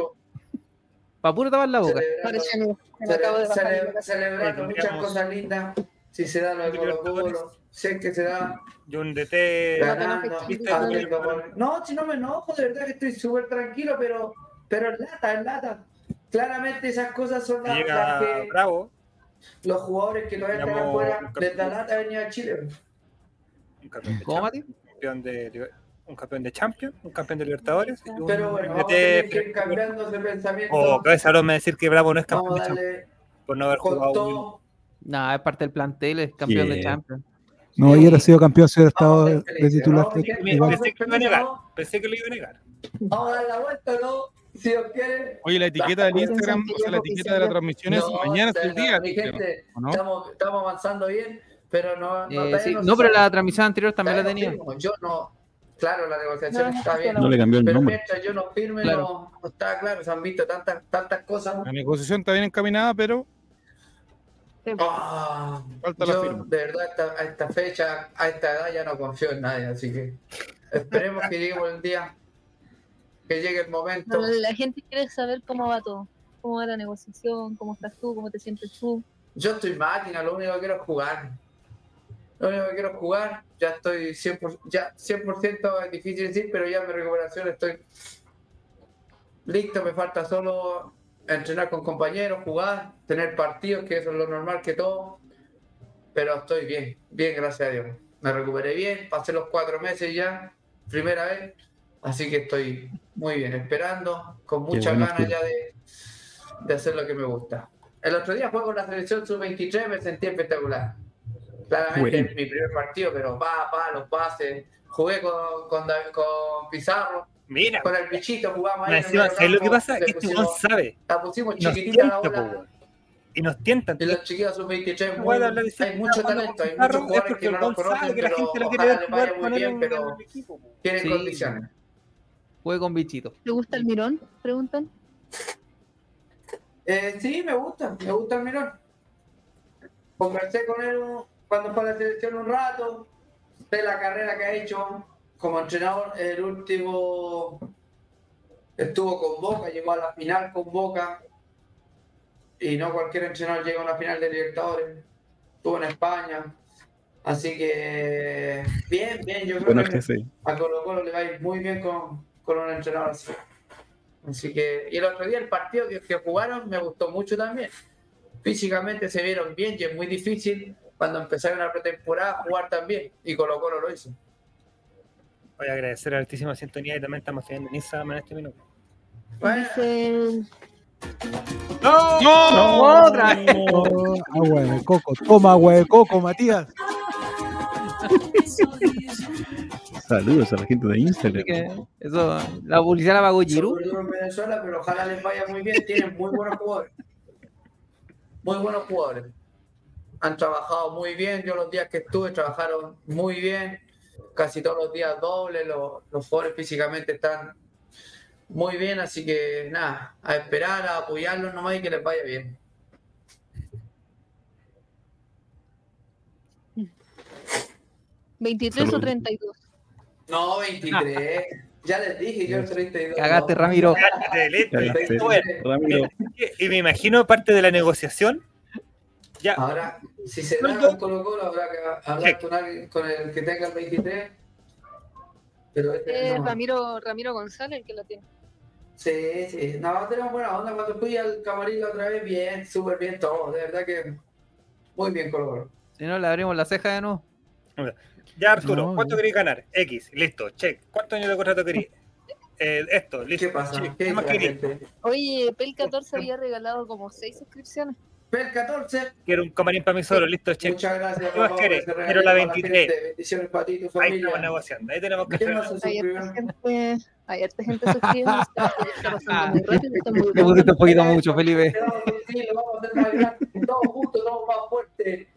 Para puro tapar la boca. celebrando, Parece amigo. Me lo acabo de cele- bajar. cele- celebrando Oye, muchas cosas lindas. Si se da lo de Colo Colo, si es que se da Y un DT. No, si no me enojo, de verdad que estoy súper tranquilo, pero, pero es lata, es lata. Claramente esas cosas son las, las Llega que Bravo. Los jugadores que todavía están afuera les da capítulo. lata venir a Chile. un campeón de ¿Cómo, Mati? de, un campeón de Champions, un campeón de Libertadores. y un Pero bueno, vamos a que cambiando ese pensamiento. O cabeza Bravo me decir que Bravo no es campeón de Champions por no haber jugado. No, es parte del plantel, es campeón de. Champions. No, y hubiera sido campeón si hubiera estado de, de titular. vamos a ser Me- igual. Pensé que lo iba a negar. Pensé que lo iba a negar. Vamos a dar la vuelta, ¿no? Si Dios quiere. Oye, la etiqueta del Instagram, o sea, la etiqueta de la transmisión es No, mañana es el día. Mi gente, ¿o no? estamos, estamos avanzando bien, pero no. Eh, sí, se no, pero la transmisión anterior también la no tenía. firmo, Yo no. Claro, la negociación está bien. No le cambió el Pero nombre. mientras yo no firme, Claro. no, no está claro. Se han visto tantas, tantas cosas. La negociación está bien encaminada, pero Ah, Falta la yo, firma. de verdad, a esta fecha, a esta edad, ya no confío en nadie. Así que esperemos que lleguemos el día, que llegue el momento. Pero la gente quiere saber cómo va todo, cómo va la negociación, cómo estás tú, cómo te sientes tú. Yo estoy máquina, lo único que quiero es jugar. Lo único que quiero es jugar. Ya estoy 100%, ya 100% es difícil decir, pero ya mi recuperación estoy listo. Me falta solo entrenar con compañeros, jugar, tener partidos, que eso es lo normal que todo. Pero estoy bien, bien, gracias a Dios. Me recuperé bien, pasé los cuatro meses ya, primera vez. Así que estoy muy bien, esperando, con muchas bueno, ganas ya de, de hacer lo que me gusta. El otro día juego con la selección sub-23, me sentí espectacular. Claramente Bueno. es mi primer partido, pero pa, pa, los pases. Jugué con, con, David- con Pizarro, Mira, con el bichito, jugamos ahí. me en el encima, medio ¿sabes lo que pasa? Que este pusimos- sabe. La pusimos Y nos chiquitita la bola. Y nos tientan. Y los chiquillos sub-23, No muy- voy a hablar de hay mucho talento, hay muchos es jugadores que no sabe conocen, que la pero gente lo quiere ver jugar con él pero tienen Sí. condiciones. Juegue con bichito. ¿Te gusta el mirón? Preguntan. Eh, sí, me gusta, me gusta el Mirón. Conversé con él cuando fue a la selección un rato, de la carrera que ha hecho como entrenador. El último estuvo con Boca, llegó a la final con Boca. Y no cualquier entrenador llega a una final de Libertadores. Estuvo en España. Así que, bien, bien, yo creo Bueno, que que sí. a Colo Colo le va a ir muy bien con, con un entrenador así. Así que, y el otro día el partido que, que jugaron me gustó mucho también. Físicamente se vieron bien y es muy difícil cuando empezaron la pretemporada jugar también. Y Colo Colo lo hizo. Voy a agradecer a altísima sintonía y también estamos teniendo en Instagram en este minuto. Bueno, Dice, ¡No! ¡No! ¡Otra! Oh, agua de coco. Toma agua de coco, Matías. Saludos a la gente de Instagram. Así que eso, la publicidad la pagó todo en Venezuela, pero ojalá les vaya muy bien. Tienen muy buenos jugadores. Muy buenos jugadores. Han trabajado muy bien. Yo los días que estuve trabajaron muy bien. Casi todos los días doble. Los, los jugadores físicamente están muy bien. Así que nada, a esperar, a apoyarlos nomás y que les vaya bien. ¿23 o Saludos. 32? No, 23. ya les dije, yo el 32. Cagaste. Ramiro. Cagaste. Ramiro, Y me imagino parte de la negociación. Ya, Ahora, si se da con Colo Colo, habrá que hablar con alguien, con el que tenga el 23. Pero este Es no. Ramiro, Ramiro González el que la tiene. Sí, sí. No, tenemos buena onda. Cuando fui al camarín la otra vez, bien, súper bien todo. De verdad que muy bien Colo Colo. Si no, le abrimos la ceja de nuevo. Ya Arturo, No, ¿cuánto queréis ganar? X, listo, check. ¿Cuántos años de contrato queréis? Eh, esto, listo. ¿Qué pasa? check. ¿Qué ¿Qué más queréis? Oye, Pel 14 había regalado como 6 suscripciones. Pel 14, Quiero un camarín para mí solo, listo, check. muchas gracias. ¿Qué más ese Quiero la regalito para 23. gente. Bendiciones para ti y tu Ahí estamos familia. negociando, ahí tenemos que ¿Quién hacer. Hay harta gente, gente suscribiendo. Está, pasando muy rápido. Está muy Te pusiste un poquito mucho, Felipe. Decir, lo vamos a hacer más grande. Todos juntos, todos más fuertes.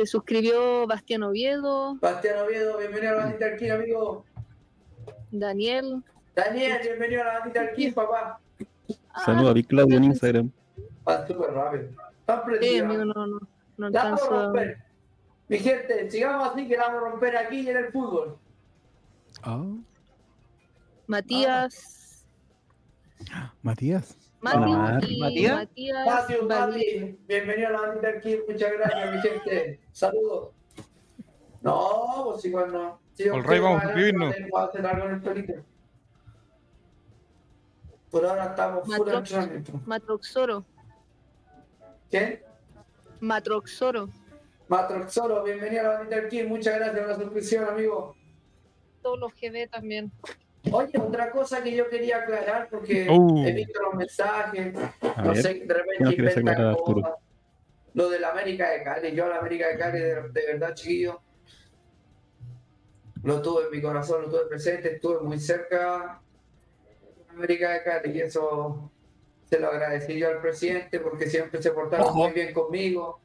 Se suscribió Bastián Oviedo, Bastián Oviedo, bienvenido a la bandita Alquín, amigo. Daniel. Daniel, bienvenido a la bandita Alquín, papá. saludos a Big Claudio en Instagram. Va súper rápido. Amigo, no, no, no La vamos a romper. Mi gente, sigamos así que la vamos a romper aquí en el fútbol. Ah, Matías. Matías. Y ¿Matías? Matías. Matthew. Mati, bienvenido a la bandita aquí, muchas gracias, mi gente. Saludos. No, pues igual no. Si quiero rey vamos a el pelito. Por ahora estamos full Matro- entrenamiento. Matroxoro. ¿Quién? Matroxoro. Matroxoro, bienvenido a la bandita aquí, muchas gracias por la suscripción, amigo. todos los GB también. Oye, otra cosa que yo quería aclarar, porque Uh. he visto los mensajes, A no ver, sé, de ¿qué nos repente quieres inventan aclarar, Arturo? cosas. Lo de la América de Cali, yo a la América de Cali, de, de verdad, chiquillo, lo tuve en mi corazón, lo tuve presente, estuve muy cerca de América de Cali y eso se lo agradecí yo al presidente porque siempre se portaron Ojo. muy bien conmigo,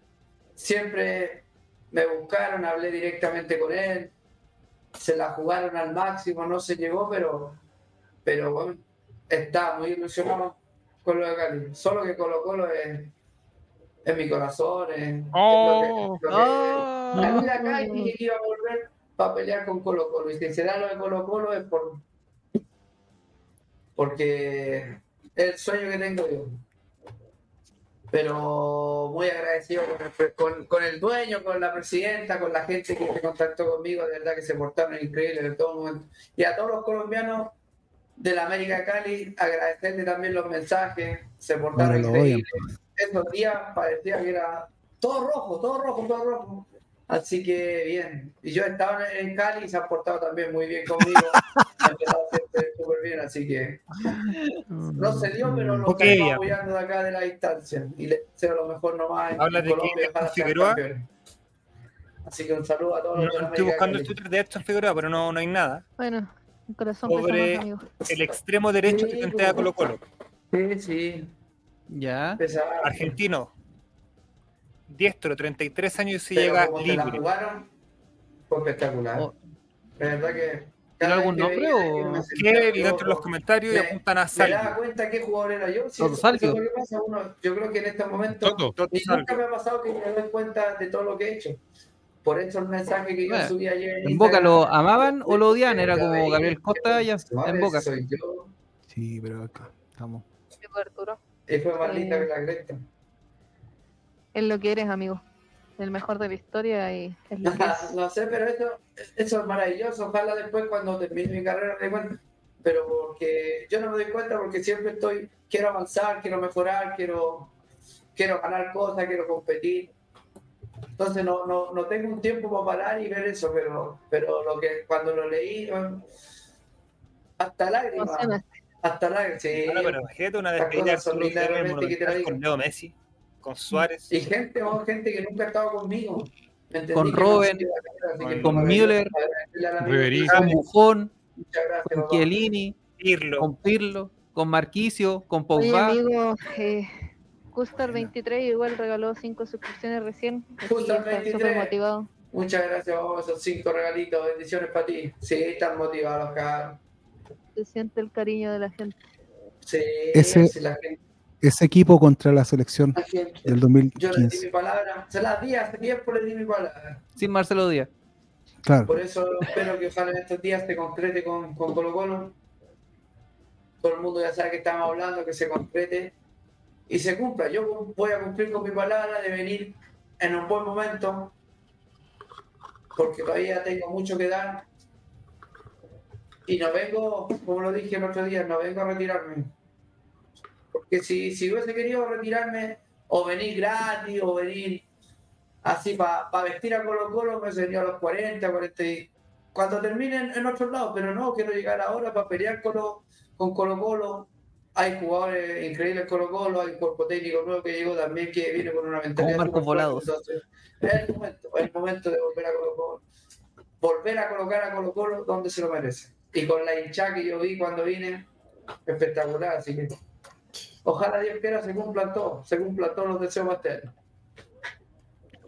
siempre me buscaron, hablé directamente con él, se la jugaron al máximo, no se llegó, pero, pero bueno, estaba muy ilusionado con lo de Cali. Solo que Colo Colo es, es mi corazón, es, es Oh. lo que, lo que- la vida acá y dije que iba a volver para pelear con Colo Colo. Y si se da lo de Colo Colo es por porque es el sueño que tengo yo. Pero muy agradecido con el, con, con el dueño, con la presidenta, con la gente que se contactó conmigo, de verdad que se portaron increíbles en todo momento. Y a todos los colombianos de la América Cali, agradecerle también los mensajes, se portaron odian. increíbles. Esos días parecía que era todo rojo, todo rojo, todo rojo. Así que bien. Y yo estaba en Cali y se han portado también muy bien conmigo. Súper bien, así que no se dio, pero lo Ok, estamos ya. apoyando de acá de la distancia. Y le deseo lo mejor nomás en Habla de Colombia, que sean Figueroa. Así que un saludo a todos No, los estoy América buscando el. Twitter de Edson Figueroa, pero no, no hay nada. Bueno, el corazón Sobre el extremo derecho que Sí, plantea pues. Colo Colo. Sí, sí. Ya. pesado. Argentino. Diestro, 33 años y se Pero llega la libre. jugaron, fue espectacular. Oh. De verdad que. ¿Tiene algún nombre o- Que dentro de los comentarios y me- apuntan a Salvio. daba cuenta qué jugador era yo. Sí, Toto eso- Salvio. eso es lo que pasa. Uno, yo creo que en este momento. Toto. Toto Y nunca Salvio. me ha pasado que me doy cuenta de todo lo que he hecho. Por eso el mensaje que yo Bueno, subí ayer. ¿En Boca lo amaban o lo odiaban? Era como Gabriel Costa ya madre, en Boca. Soy yo. Sí, pero acá estamos. Sí, Arturo. Y fue más linda que la cresta. Es lo que eres, amigo. El mejor de la historia y es lo que es. no sé, pero eso, eso es maravilloso. Ojalá después cuando termine mi carrera me dé cuenta. Pero porque yo no me doy cuenta porque siempre estoy, quiero avanzar, quiero mejorar, quiero, quiero ganar cosas, quiero competir. Entonces no, no, no tengo un tiempo para parar y ver eso, pero, pero lo que cuando lo leí, eh, hasta lágrimas, hasta lágrimas, sí. Ahora, pero imagínate una despedida de que te con. Leo Messi, con Suárez. Y gente, oh, gente que nunca ha estado conmigo. Con no Robben, que con Müller. Con gracias, con. Chiellini, Pirlo. con Pirlo, con Marquicio, con Oye, Pogba. amigo, eh, Gustar23 igual regaló cinco suscripciones recién. Gustar23. súper motivado. Muchas gracias, papá, esos cinco regalitos. Bendiciones para ti. Sí, están motivados, cabrón. Se siente el cariño de la gente. Sí, Ese- sí, la gente, Ese equipo contra la selección del Yo le di 2015. mi palabra. Se las di hace tiempo, le di mi palabra. Sin Marcelo Díaz. Claro. Por eso espero que ojalá en estos días se concrete con, con Colo Colo. Todo el mundo ya sabe que estamos hablando, que se concrete y se cumpla. Yo voy a cumplir con mi palabra de venir en un buen momento, porque todavía tengo mucho que dar. Y no vengo, como lo dije el otro día, no vengo a retirarme. Porque si, si hubiese querido retirarme o venir gratis o venir así para vestir a Colo Colo me sería a los 40, 40 y... Cuando terminen en otro lado, pero no, quiero llegar ahora para pelear con, con Colo Colo. Hay jugadores increíbles en Colo Colo, hay un cuerpo técnico nuevo que llegó también que viene con una mentalidad. Marcos. Volados. Entonces, es el momento, es el momento de volver a Colo Colo. Volver a colocar a Colo Colo donde se lo merece. Y con la hinchada que yo vi cuando vine, espectacular, así que ojalá Dios quiera se cumplan todos, se cumplan todos los deseos más eternos.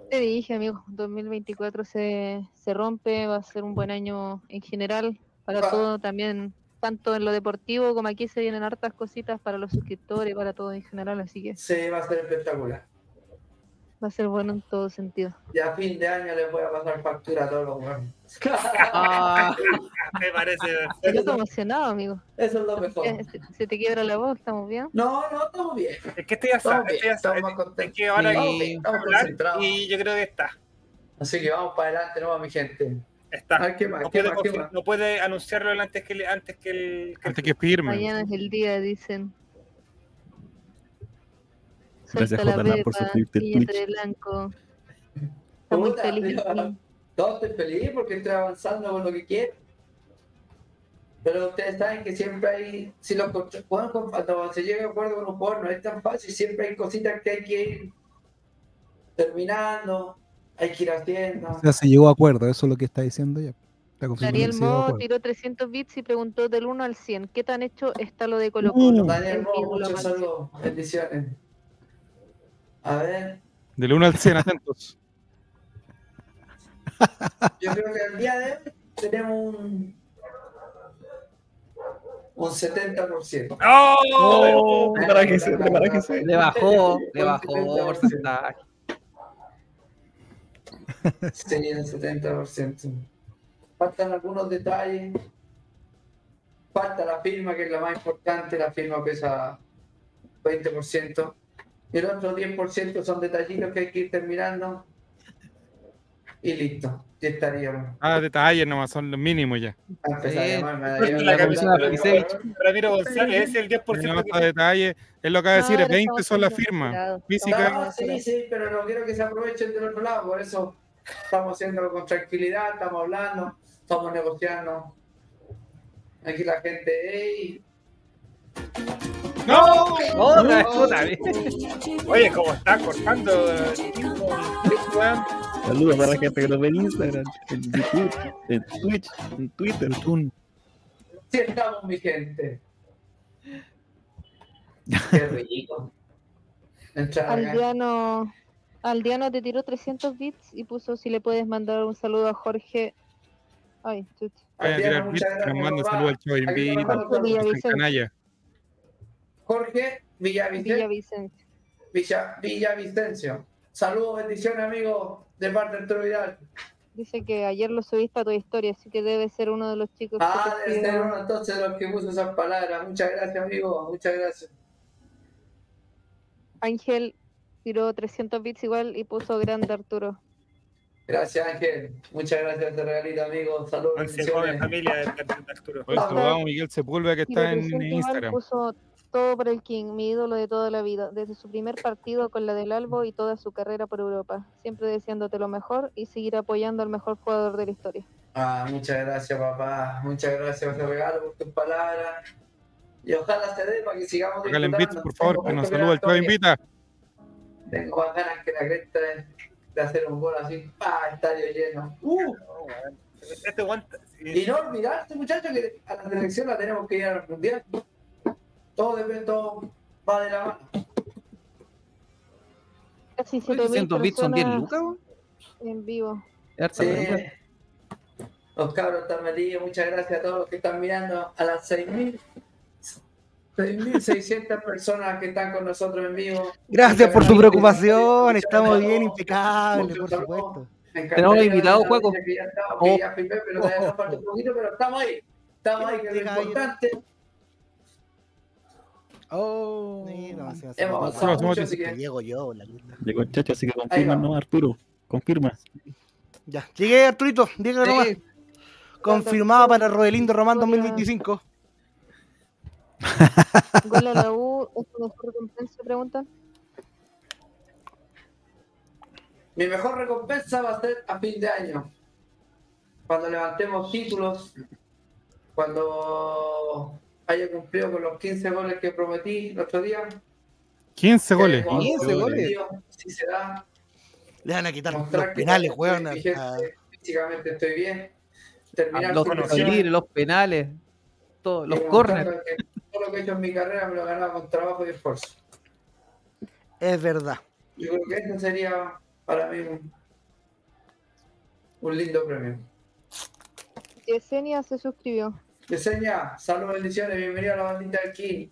Te dije, amigo, 2024 se, se rompe, va a ser un buen año en general para Ah. todo también, tanto en lo deportivo como aquí se vienen hartas cositas para los suscriptores, para todo en general, así que Se va a ser espectacular. Va a ser bueno en todo sentido. Y a fin de año les voy a pasar factura a todos los buenos. Ah, Me parece Yo estoy emocionado, amigo. Eso es lo mejor. Se, se te quiebra la voz, ¿estamos bien? No, no, estamos bien. Es que sabe. estamos más contentos. Es que ahora concentrados. y yo creo que está. Así que vamos para adelante, no mi gente. Está. A ver, ¿qué más? No ¿Qué puede, más? ¿Qué confir- más? no puede anunciarlo antes que, antes que el. que el- Antes que firme. Mañana es el día, dicen. Gracias, JLab, por suscribirte de blanco. Está muy feliz. No, estoy feliz porque estoy avanzando con lo que quiero. Pero ustedes saben que siempre hay, si los bueno, cuando se llega a acuerdo con un jugador no es tan fácil, siempre hay cositas que hay que ir terminando, hay que ir haciendo. O sea, se llegó a acuerdo, eso es lo que está diciendo ya. Daniel Mo tiró 300 bits y preguntó del 1 al 100. ¿Qué tan hecho está lo de Colo Colo? Daniel El Mo, muchos saludos, bendiciones. A ver, Del 1 al 100, atentos. yo creo que al día de hoy tenemos un, un 70%. ¡Oh! Para que se, para que se. Le bajó, le bajó porcentaje. Sería el 70%. Faltan algunos detalles. Falta la firma, que es la más importante. La firma pesa 20%. El otro 10% son detallitos que hay que ir terminando. Y listo. Ya estaríamos. Ah, detalles nomás, son los mínimos ya. A empezar a Sí. la. Ramiro González, es el 10% No, que está detalles. Es lo que va a decir, No, es ahora 20 estamos son las firmas. desesperados. Física. No, sí, sí, pero no quiero que se aprovechen del otro lado, por eso estamos haciéndolo con tranquilidad, estamos hablando, estamos negociando. Aquí la gente, ¡ey! ¡No! Otra vez, puta, ¿ves? Oye, como está cortando el tiempo, weón. Saludos para la gente que nos ve en Instagram, en YouTube, en Twitch, en Twitter. Sí estamos, mi gente. Qué rico. Aldiano, Aldiano te tiró 300 bits y puso si le puedes mandar un saludo a Jorge. Ay, chuch. Vayan a tirar bits, papá. saludos al te Invita, canalla. Jorge Villavicencio. Villavicencio. Villa, Villavicencio. Saludos, bendiciones, amigos, de parte de Arturo Vidal. Dice que ayer lo subiste a tu historia, así que debe ser uno de los chicos Ah, que debe ser uno entonces de los que puso esas palabras. Muchas gracias, amigo. Muchas gracias. Ángel tiró 300 bits igual y puso grande Arturo. Gracias, Ángel. Muchas gracias, te regalito, amigo. Saludos, Once joven familia de Arturo. A Miguel Sepúlveda que está en 300 igual, Instagram. puso todo por el King, mi ídolo de toda la vida, desde su primer partido con la del Albo y toda su carrera por Europa, siempre deseándote lo mejor y seguir apoyando al mejor jugador de la historia. Ah, muchas gracias, papá. Muchas gracias por ese regalo, por tus palabras. Y ojalá se dé para que sigamos Sácale bits, disfrutando. por favor, Tengo que nos saluda el Chavo. Invita. Tengo más ganas que la cresta de, hacer un gol así. ¡Ah, estadio lleno! ¡Uh! Este guante. Y no olvidarse, muchachos, que a la selección la tenemos que ir al mundial. Todo depende, todo va de la mano. Casi Oye, 7000 300 bits son 10 personas lucas, en vivo. Sí. Los cabros están metidos. Muchas gracias a todos los que están mirando a las 6.000. 6.600 personas que están con nosotros en vivo. Gracias por su preocupación, estamos bien impecables, por supuesto. Tenemos encantaría invitado, ver la Juaco. noticia Que ya, estamos, que ya firmé, pero todavía nos falta un poquito, pero estamos ahí. Estamos ahí, que es lo importante. Oh, sí, no, sí, sí, Hemos no, avanzado no, mucho, no, así que- Llego yo, la puta. Llegó el chacho, así que confirma. ¿no, Arturo? Confirma. Ya, llegué Arturito, dígale Sí. nomás. Confirmada para Rodelindo Román 2025. Gol a la U, ¿es tu mejor recompensa? Preguntan. Mi mejor recompensa va a ser a fin de año. Cuando levantemos títulos, cuando haya cumplido con los 15 goles que prometí el otro día. 15 goles. que hemos 15 goles. Si se da, Le van a quitar los penales, weón. Físicamente estoy bien. Terminar Los tiros los penales, todos, los corners. Todo lo que he hecho en mi carrera me lo he ganado con trabajo y esfuerzo. Es verdad. Yo creo que eso sería para mí un, un lindo premio. Yesenia se suscribió. Yesenia, saludos, bendiciones, bienvenido a la bandita del King.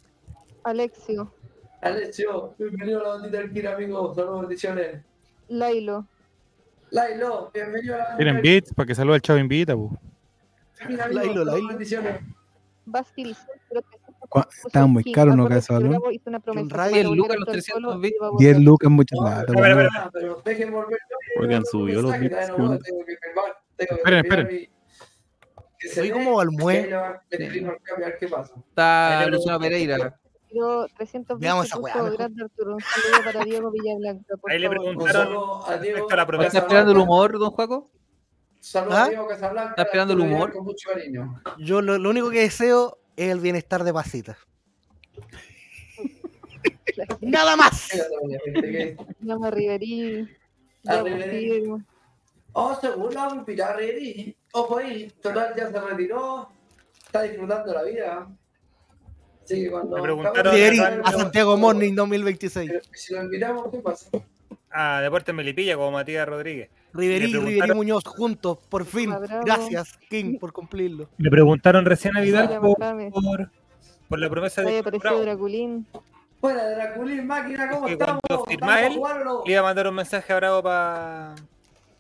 Alexio, Alessio, bienvenido a la bandita del King, amigo, saludos, bendiciones. Lailo, Lailo, bienvenido a la bandita Tienen bits para que salude al Chavo Invita, amigo, Lailo, saludos, Lailo. bendiciones. Bastil, creo que Estaban muy caros, ¿no? Que Balón. Ray, cuando 10 lucas los al 300 Colo, bits. iba a 10 volver. lucas, mucha No, plata. pero, weón. pero, pero, pero dejen volver. Oigan, subió los bits, Esperen, esperen. Soy como Balmué. Está Luciano. Pereira. Tiró 300 Veamos esa weá, grande Arturo. Un saludo para Diego Villablanca, Ahí le preguntaron a Diego. ¿Está esperando el humor, don Juaco? Saludos ¿Ah? a Diego Casablanca. Está esperando el humor. Con mucho cariño. Yo lo, lo único que deseo es el bienestar de Pasita. Nada más. Llama a Riverí. Oh, seguro la vamos a invitar a Riverí. Ojo ahí, total ya se retiró. Está disfrutando la vida. Así que cuando. Me preguntaron- Pero- a Santiago Morning 2026. Pero Si lo invitamos, ¿qué pasa? A Deportes Melipilla como Matías Rodríguez. Riverí Me y Muñoz juntos, por fin. Ah, bravo. Gracias, King, por cumplirlo. Le preguntaron recién a Vidal por, por, por la promesa de apareció Bravo. Draculín. Buena, Draculín, máquina, ¿cómo Que estamos? cuando. Le iba a mandar un mensaje a Bravo para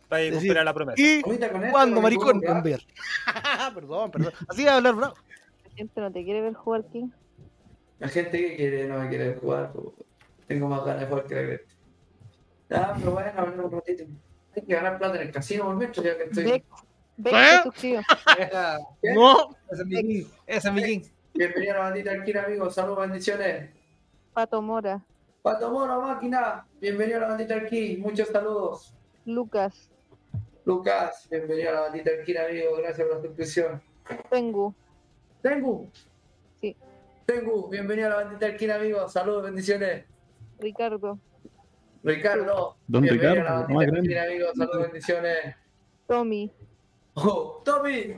Decir, cumplir la promesa. ¿Y me maricón? Cambiar. perdón, perdón. Así va a hablar, bravo. La gente no te quiere ver jugar King. La gente que quiere no me quiere jugar. po. Tengo más ganas de jugar que la cresta. Ah, pero bueno, hablemos un ratito. Hay que ganar plata en el casino, por metro, ya que estoy. Beck, Beck ¿Eh? No. Ese es mi king. Ese es mi king. Bienvenido a la bandita Alquina, amigos. Saludos, bendiciones. Pato Mora. Pato Moro, máquina. Bienvenido a la bandita Alquín. Muchos saludos. Lucas. Lucas, bienvenido a la bandita Alquina, amigo. Gracias por la suscripción. Tengu. Tengu. Sí. Tengu, bienvenido a la bandita Alquina, amigo. Saludos, bendiciones. Ricardo. Ricardo. Don bienvenido Ricardo, a la bandita grande. Alquina, amigo. Saludos, bendiciones. Tommy. Oh, Tommy.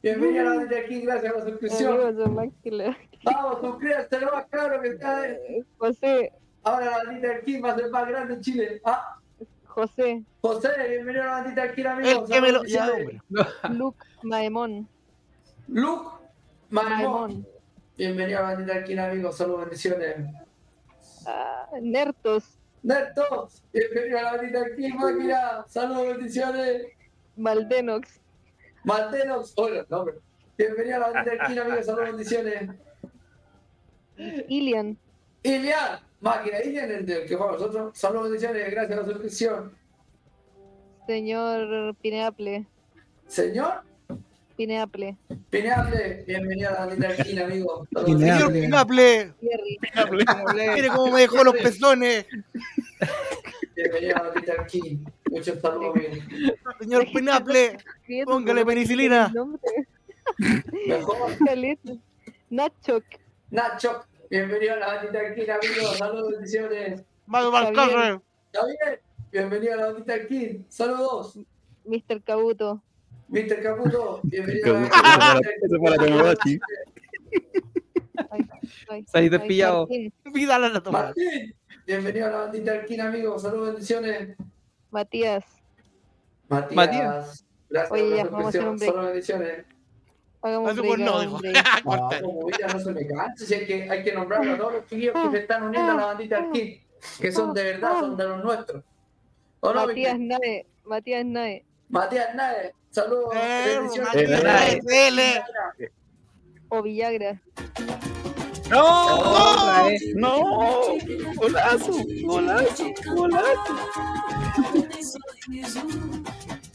Bienvenido a la bandita Alquín. Gracias por la suscripción. Vamos, suscríbete lo más claro que está. eh. José. Ahora la bandita Alquín va a ser más grande en Chile. Ah, José. José, bienvenido a la bandita Alquín, amigo. El que me lo. Ya. Luke Maemón. Luke. Maemón. Bienvenido a la bandita Alquín, amigo. Saludos, bendiciones. Ah, Nertos. Nertos, bienvenido a la bandita Alquín, máquina. Saludos, bendiciones. Maldenox. Maltenos, hola, no, hombre. Bienvenido a la bandita Alquín, amigo. Saludos, bendiciones. Ilian. Ilian, máquina, Ilian, el que jugamos nosotros. Saludos, bendiciones. Gracias por la suscripción. Señor Pineaple. Señor Pineaple. Pineable, bienvenido a la bandita Alquín, amigo. Saludos, Señor bendiciones. Pinaple. Jerry. Mire cómo me dejó los pezones. Bienvenido a la Alquín. Muchos saludos. Señor Pinaple. Póngale penicilina. Mejor. Caleta. Nacho. Bienvenido a la bandita Alquín, amigo. Saludos, bendiciones. Mago Balcarre. Javier, bienvenido a la bandita Alquín. Saludos. Mr. Cabuto. Mr. Caputo, bienvenido a la bandita. Martín. Vida la toma. Martín, bienvenido a la bandita Alquín, amigo. Saludos, bendiciones. Matías. Matías, Matías. gracias Oye, por la suscripción. Saludos, bendiciones. Hagamos break, por no, dijo. Ah, no se me cansa, si hay que, hay que nombrar a todos los chiquillos que se están uniendo a la bandita Alquín, que son de verdad, son de los nuestros. ¿O no, Matías? Nae. Matías Nae. Matías Nae, saludos, Eh, bendiciones. Matías Nae. O Villagra. ¡No! ¡No! ¡Golazo! ¡Golazo! ¡Golazo!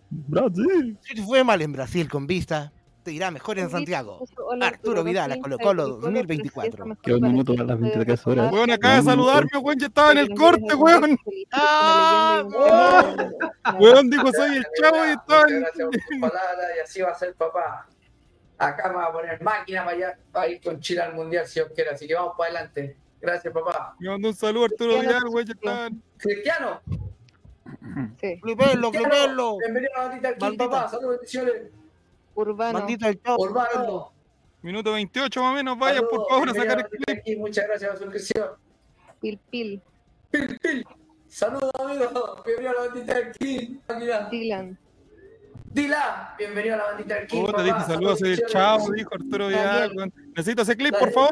Brasil. Si te fue mal en Brasil con vista, te irá mejor en Santiago. Arturo Vidal a Colo Colo 2024. Quedó un minuto a las 23 horas. Weón, acaba de saludarme, weón, ya estaba en el corte, weón. Weón dijo soy el chavo y estaba en... y así va a ser papá. Acá me va a poner máquina para, allá, para ir con Chile al mundial si Dios quiere, así que vamos para adelante. Gracias papá. Me mandó un saludo a Arturo Vidal, weón, ya estaba... en- Cristiano, Sí. Flipelo, flipelo. bienvenido a la bandita aquí, papá. Saludos, bendiciones. Urbano. Maldita el chavo. Urbano, Minuto 28 más o menos, vaya por favor a sacar el bandita clip. aquí, Muchas gracias por la suscripción. Pil Pil. Pil, pil. Saludos amigos, bienvenido a la bandita aquí. Máquina. Dylan. Dila, bienvenido a la bandita aquí. Oh, te papá. dije saludos, soy el chavo, dijo Arturo Vidal. Necesito ese clip, por favor,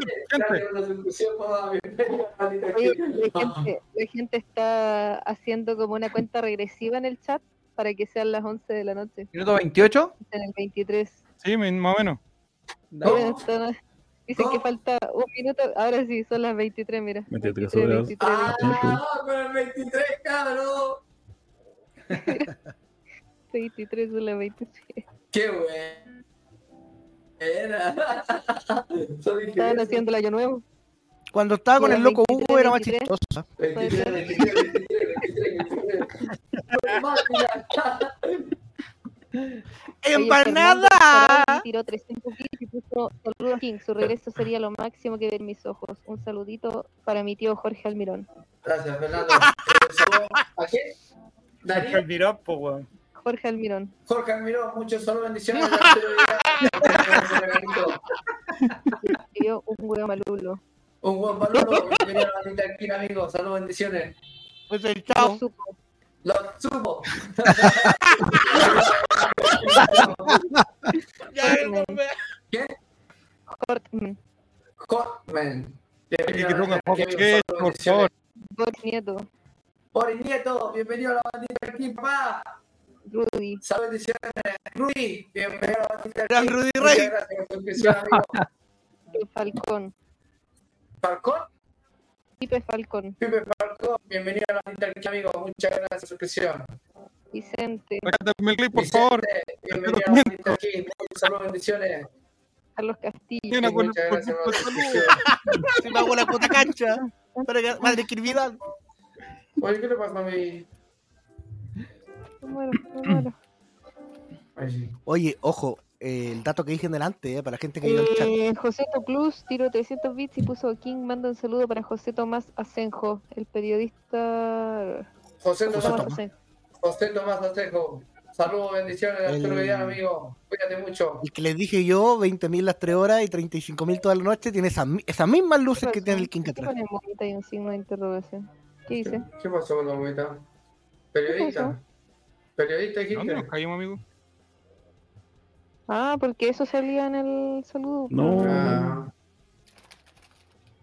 bandita gente, la gente está haciendo como una cuenta regresiva en el chat para que sean las 11 de la noche. Minuto 28. En el 23. Sí, más o menos. Están- dicen que falta un minuto. Ahora sí, son las 23, mira. 23 23, horas. 23, Ah, con el 23, cabrón. 23 son las 23. Qué bueno. Era. Estaban haciendo el año nuevo. Cuando estaba con el loco 23, Hugo era más 23. chistoso. 23, 23, 23, 23, 23. Máquina. ¡Empanada! Tiró 300 bits y puso saludos King. Su regreso sería lo máximo que ver mis ojos. Un saludito para mi tío Jorge Almirón. Gracias, Fernando. ¿A quién? Jorge Almirón, pues, weón. Jorge Almirón. Jorge Almirón, muchos saludos, bendiciones. Dio un huevo malulo. Un buen malulo. Bienvenido a la bandita aquí, amigo. Saludos, bendiciones. Pues el chao. Lo supo. ¿Quién? Cortman. Cortman. Oye, que por favor. Boris Nieto. Boris Nieto, bienvenido a la bandita aquí, papá. Rudy. Salud, bendiciones. Rudy, bienvenido a la bandita Gran aquí. Rudy Muchas Rey. gracias por amigo. Falcón. ¿Falcón? Pipe Falcón. Pipe Falcón, bienvenido a la bandita aquí, amigo. Muchas gracias por su suscripción. Vicente. Sácame el clip, por favor. Bienvenido a la bandita aquí. Muchas saludos, bendiciones. Carlos Castillo. Con- Muchas gracias por su suscripción. Se me hago la puta cancha. Madre escribida. Oye, ¿qué le pasa a mi...? Ay, sí. Oye, ojo, eh, el dato que dije en delante, eh, para la gente que ha ido al chat. Eh, José Cruz tiró 300 bits y puso King. Manda un saludo para José Tomás Asenjo, el periodista. José José Tomás, Tomás. Asenjo. José Tomás Asejo. Saludos, bendiciones, Arturo El- Vidal, amigo. Cuídate mucho. El que les dije yo, 20.000 las 3 horas y 35.000 toda la noche, tiene esas, mi- esas mismas luces que tiene el King ¿Qué atrás. monita y un signo de interrogación? ¿Qué dice? ¿Qué pasó con la bonita? pasó? Periodista. Periodista, ¿Dónde nos dijiste. caímos, amigo? Ah, porque eso salía en el saludo. No. Ah,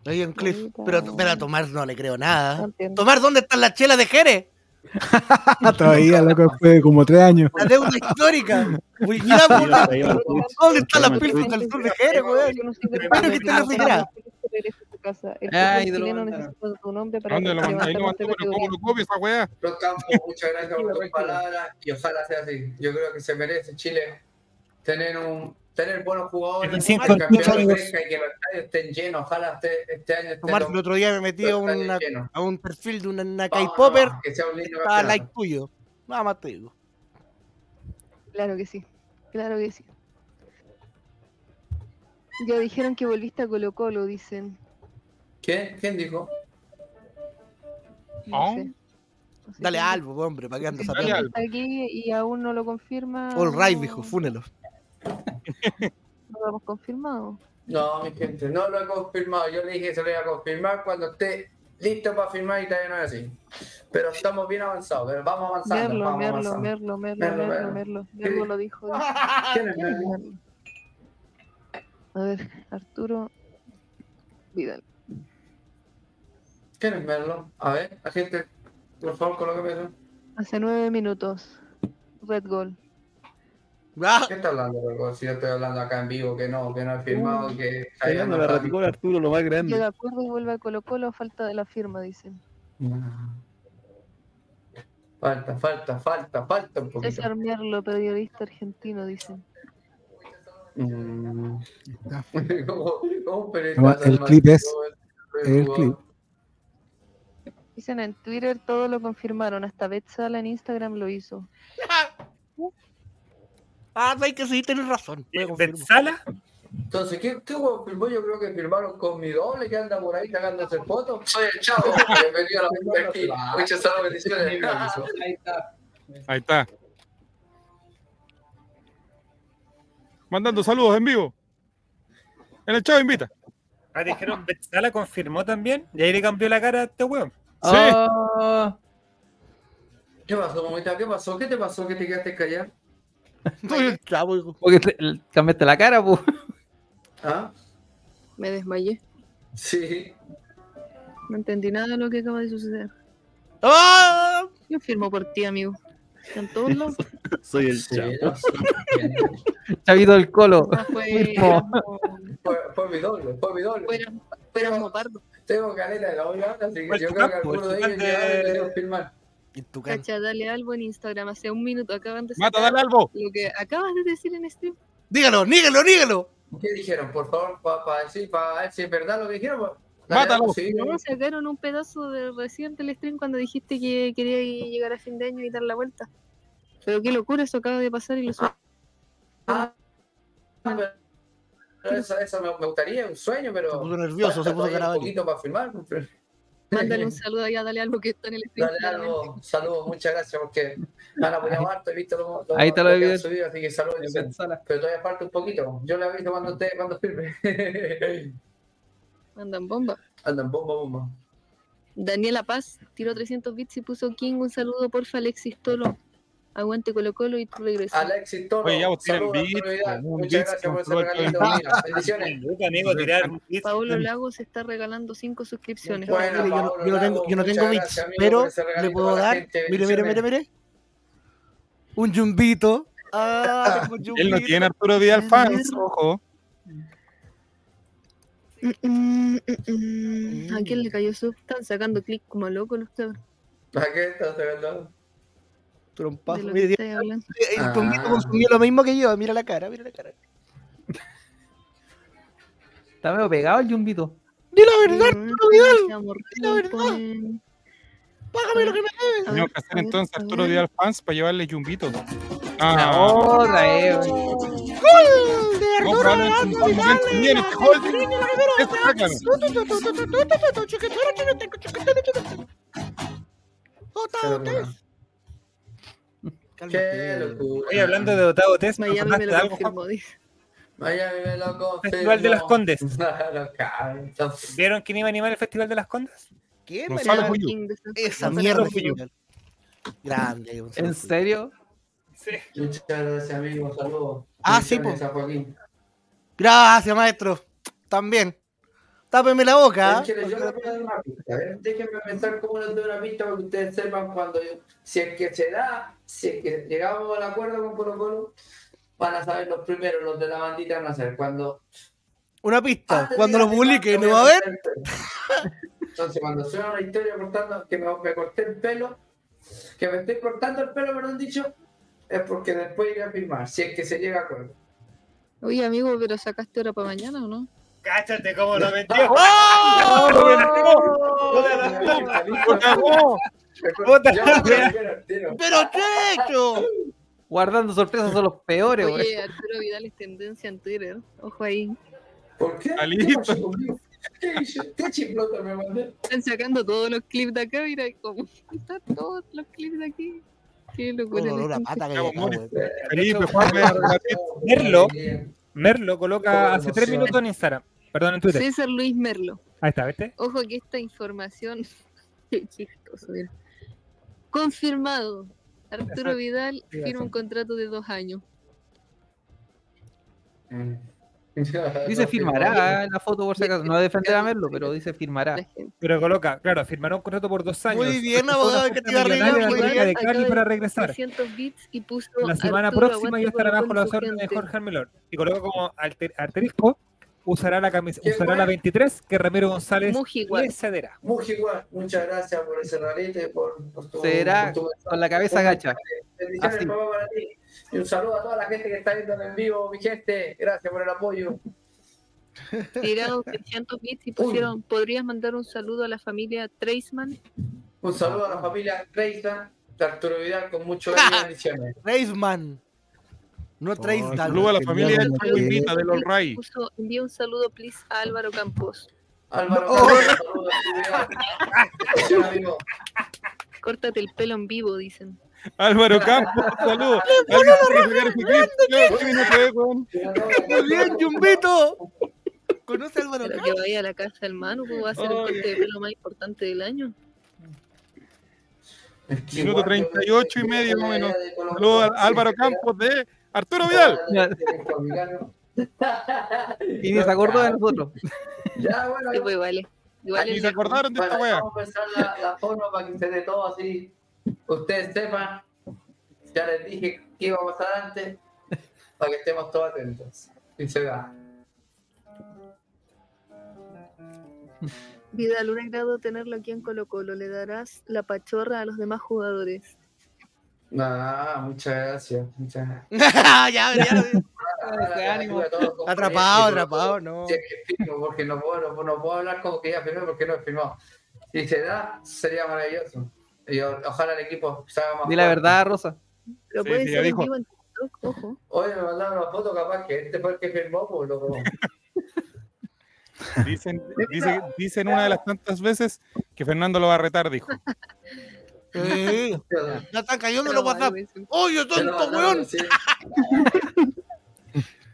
Oye, un cliff. Pero, pero a Tomás no le creo No nada. entiendo. Tomás, ¿dónde están las chelas de Jerez? Todavía, loco, de como tres años. La deuda histórica. Uy, mira, Sí, ¿dónde, ahí va el clip. ¿dónde están las pilsas del sur de Jerez, weón? No de Espero que esté pero refrigerada. regresa a tu casa. El Ay, te lo necesita tu nombre para ¿Dónde lo mandé? Ahí lo mandé, levantar pero ¿cómo lo copia esa weá? Los Campos, muchas gracias por tus palabras y ojalá sea así. Yo creo que se merece Chile tener un tener buenos jugadores, El cinco que el amigos. crezca y que los estadios estén llenos. Ojalá este, este año estén los- el otro día me metí a, una- a un perfil de una, una Vamos, K-Popper. no, que sea un lindo Estaba campeonato. like tuyo. Nada más te digo. Claro que sí, claro que sí. Ya dijeron que volviste a Colo Colo, dicen. ¿Quién? ¿Quién dijo? No Dale algo, hombre, para que andas aquí y aún no lo confirma. All right, dijo, fúnelo. No lo hemos confirmado. No, mi gente, no lo he confirmado. Yo le dije que se lo iba a confirmar cuando esté listo para firmar y todavía no es así. Pero estamos bien avanzados, pero vamos avanzando. Merlo, vamos Merlo, avanzando. Merlo, Merlo, Merlo, Merlo, Merlo. Merlo. Lo dijo. ¿Quién es ¿Quién es Merlo? A ver, Arturo Vidal. ¿Quién es Merlo? A ver, la gente, por favor, colóqueme eso. Hace nueve minutos. Red Goal. Ah, ¿Qué está hablando, loco? Si yo estoy hablando acá en vivo, que no, que no he firmado, que Está llegando la raticola Arturo, lo más grande. Llega de acuerdo y vuelve a Colo Colo a falta de la firma, dicen. Falta, falta, falta, falta un poquito. César Merlo, periodista argentino, dicen. Mm. ¿Cómo, cómo No, el clip es- el clip. Dicen en Twitter todo lo confirmaron, hasta Betzala en Instagram lo hizo. ah, hay que sí, tienes razón. ¿Benzala? Entonces, ¿qué, qué huevo firmó? Yo creo que firmaron con mi doble que anda por ahí sacándose fotos. Soy el chavo. Bienvenido a la primera aquí. Muchas saludos, bendiciones. Ahí está. Ahí está. Mandando saludos en vivo. En el chavo invita. Ah, dijeron Benzala confirmó también. Y ahí le cambió la cara a este weón. Sí. Oh, ¿Qué pasó, mamita? ¿Qué pasó? ¿Qué te pasó que te quedaste callado? porque te- el- cambiaste la cara, pues. ¿Ah? Me desmayé. Sí. No entendí nada de lo que acaba de suceder. ¡Ah! Yo firmo por ti, amigo. En todos lados. Soy el Sí, chavo. no. Chavito del colo. Ah, fue. Fue, fue mi doble, fue mi doble. fuera, fuera como pardo. Tengo caleta de la olla, así que yo creo que alguno de ellos ya debería firmar. En tu cara. Cacha, dale algo en Instagram. Hace un minuto acaban de Mata, sacar dale algo. lo que acabas de decir en stream. Dígalo, nígalo, nígalo. ¿Qué dijeron? Por favor, para decir, para ver si es verdad lo que dijeron. Mátalo. algo, sí. No, sacaron un pedazo de recién del stream cuando dijiste que quería llegar a fin de año y dar la vuelta. Pero qué locura, eso acaba de pasar y lo. Ah, pero eso, eso me, gustaría, un sueño, pero. Se puso nervioso, se puso grabado. Un poquito para firmar. pero- Mándale un saludo ahí a Dale algo que está en el stream. Dale algo, saludos, muchas gracias porque me han apoyado harto, he visto lo, lo- Ahí está lo lo que de han subido, así que saludos. Pero todavía falta un poquito. Yo le aviso cuando esté, cuando firme. Mandan bomba. Andan bomba, bomba. Daniela Paz tiró 300 bits y puso King. Un saludo, porfa, Alexis Tolo. Aguante Colo Colo y tu regreso. Alexis Toro, Oye, ya vos tienen beat, un Muchas beat gracias por ese regalito. bendiciones. Amigo, tirar. Paolo Lagos está regalando 5 suscripciones. Bueno, yo, no, Pablo yo no tengo, Lago, yo no tengo gracias, bits, amigo, pero le puedo dar. Mire, mire, mire, mire. Un jumbito. Ah, Él no tiene Arturo Vidal fans, ojo. Mm, mm, mm. ¿A quién le cayó sub? Están sacando clic como locos los cabros. ¿A qué estás sacando? Trompazo. De lo Mire, que estáis hablando. el Ah. jumbito consumió lo mismo que yo. Mira la cara, mira la cara. Está medio pegado el yumbito. Di la verdad, Mm, Arturo Vidal. Di la verdad. Págame lo que me debes. Tenemos que hacer entonces Arturo. Vidal fans para llevarle yumbitos. La Ah, otra, eh. güey. ¡Gol de Arturo este. Este, sácame. Qué locura. Oye, hablando de Otavo Test, ¿me Miami me lo de algo, confirmó. Miami me lo confirmó. Festival de las Condes. ¿Vieron quién iba a animar el Festival de las Condes? ¿Qué Gonzalo esa- mierda. Grande. Gonzalo ¿En serio? Sí. Muchas gracias, amigo. Saludos. Ah, sí, Joaquín. Gracias, maestro. También. Tápeme la boca. que yo les voy a dar una pista. A ver, déjenme pensar cómo les doy una pista para que ustedes sepan cuando yo, si es que se da, si es que llegamos al acuerdo con Colo Colo, van a saber los primeros, los de la bandita van a saber. Cuando Una pista. antes Cuando de lo publique, ¿no va a ver? Entonces, cuando suena una historia cortando, que me, me corté el pelo, que me estoy cortando el pelo, perdón dicho, es porque después iré a firmar, si es que se llega a acuerdo. Oye, amigo, pero sacaste hora para mañana o no? Cáchate cómo lo metió. ¡Oh! Puta Ya, la pero, pero, pero, ¡Pero Checho! Guardando sorpresas son los peores, güey. Oye, Arturo Vidal es tendencia en Twitter. Ojo ahí. ¿Por qué? Alito. ¿Qué? ¿Qué chiplota me mandé? Están sacando todos los clips de acá, mira, como están todos los clips de aquí. Qué locura. Pata güey. Felipe, Merlo. Merlo coloca hace tres minutos en Instagram. Perdón, en Twitter. César Luis Merlo. Ahí está, ¿viste? Ojo que esta información. Qué chistoso, mira. Confirmado. Arturo Vidal firma un contrato de dos años. Dice firmará la foto por si acaso. No defender a Merlo, pero dice firmará. Pero coloca, claro, firmará un contrato por dos años. Muy bien, abogado, de América de. Cali para regresar. 300 bits y puso. La semana Arturo, próxima ya estará bajo Colo la su orden de. Jorge Almelor. Y coloca como alter- asterisco, usará la camisa, ¿Qué usará la 23 que Ramiro González le cederá. Mujigual, muchas gracias por ese y por, por tu, Será por tu- con la cabeza gacha. Bendiciones, Así. papá, para ti. Y un saludo a toda la gente que está viendo en vivo, mi gente. Gracias por el apoyo. Tiraron 300 bits y pusieron. ¿Podrías mandar un saludo a la familia Treisman? Un saludo a la familia Reisa de Arturo Vidal con mucho bendiciones. Reisman. No traes Oh, tal. Saludo a la familia del Genial. Chuguinita, del All envía un saludo, please, a Álvaro Campos. Álvaro, Oh. Campos, saludos. Córtate el pelo en vivo, dicen. Álvaro Campos, saludos. Bien, Jumbito. ¿Conoce a Álvaro Pero Campos? que vaya a la casa del Manu, pues va a ser el corte de pelo más importante del año. Minuto 38 y medio, más o menos. Saludos a Álvaro Campos de Arturo Vidal. Y ni se acordó de nosotros. Ya, bueno, Sí, pues igual. Es se acordaron de esta wea. vamos a pensar la, la para que se dé todo así. Ustedes sepan. Ya les dije que iba a pasar antes. Para que estemos todos atentos. Y se da. Vidal, un agrado tenerlo aquí en Colo Colo. Le darás la pachorra a los demás jugadores. Ah, muchas gracias. Muchas gracias. ya, ya. Ánimo. Atrapado, atrapado, no. Si es que firmo, porque no puedo, no, puedo- no hablar como que ya firmé porque no he firmado. Si se da, sería maravilloso. Y ojalá el equipo se haga más Di la verdad, Rosa. Lo puede ser en dijo. vivo en TikTok, ojo. Oye, me mandaron una foto capaz que este fue el que firmó, pues loco. Dicen, dice- dicen una de las tantas veces que Fernando lo va a retar, dijo. Sí. Ya están cayendo los WhatsApp. ¡Oye, tonto, weón! sí.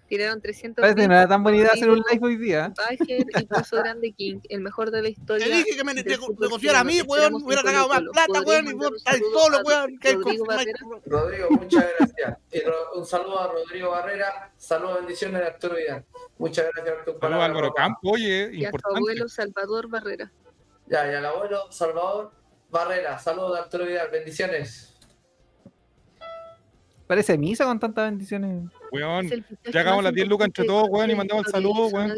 Tiraron 300 Parece que no era tan buena idea hacer un live hoy día. Bajer y puso Grande King, el mejor de la historia. Te dije que me negociara a mí, weón. Hubiera sacado más plata, ¿Podrías weón. Y vos estás solo, weón. Rodrigo muchas gracias. Un saludo a Rodrigo Barrera. Saludos, bendiciones de Arturo Vidal. Muchas gracias por tu Saludos a. Álvaro. Campo, oye, Y a su abuelo Salvador Barrera. Ya, y al abuelo Salvador Barrera. Saludos de Arturo Vidal. Bendiciones. Parece misa con tantas bendiciones. Weón, ya hagamos las 10 lucas entre todos, weón, y mandamos el saludo, weón.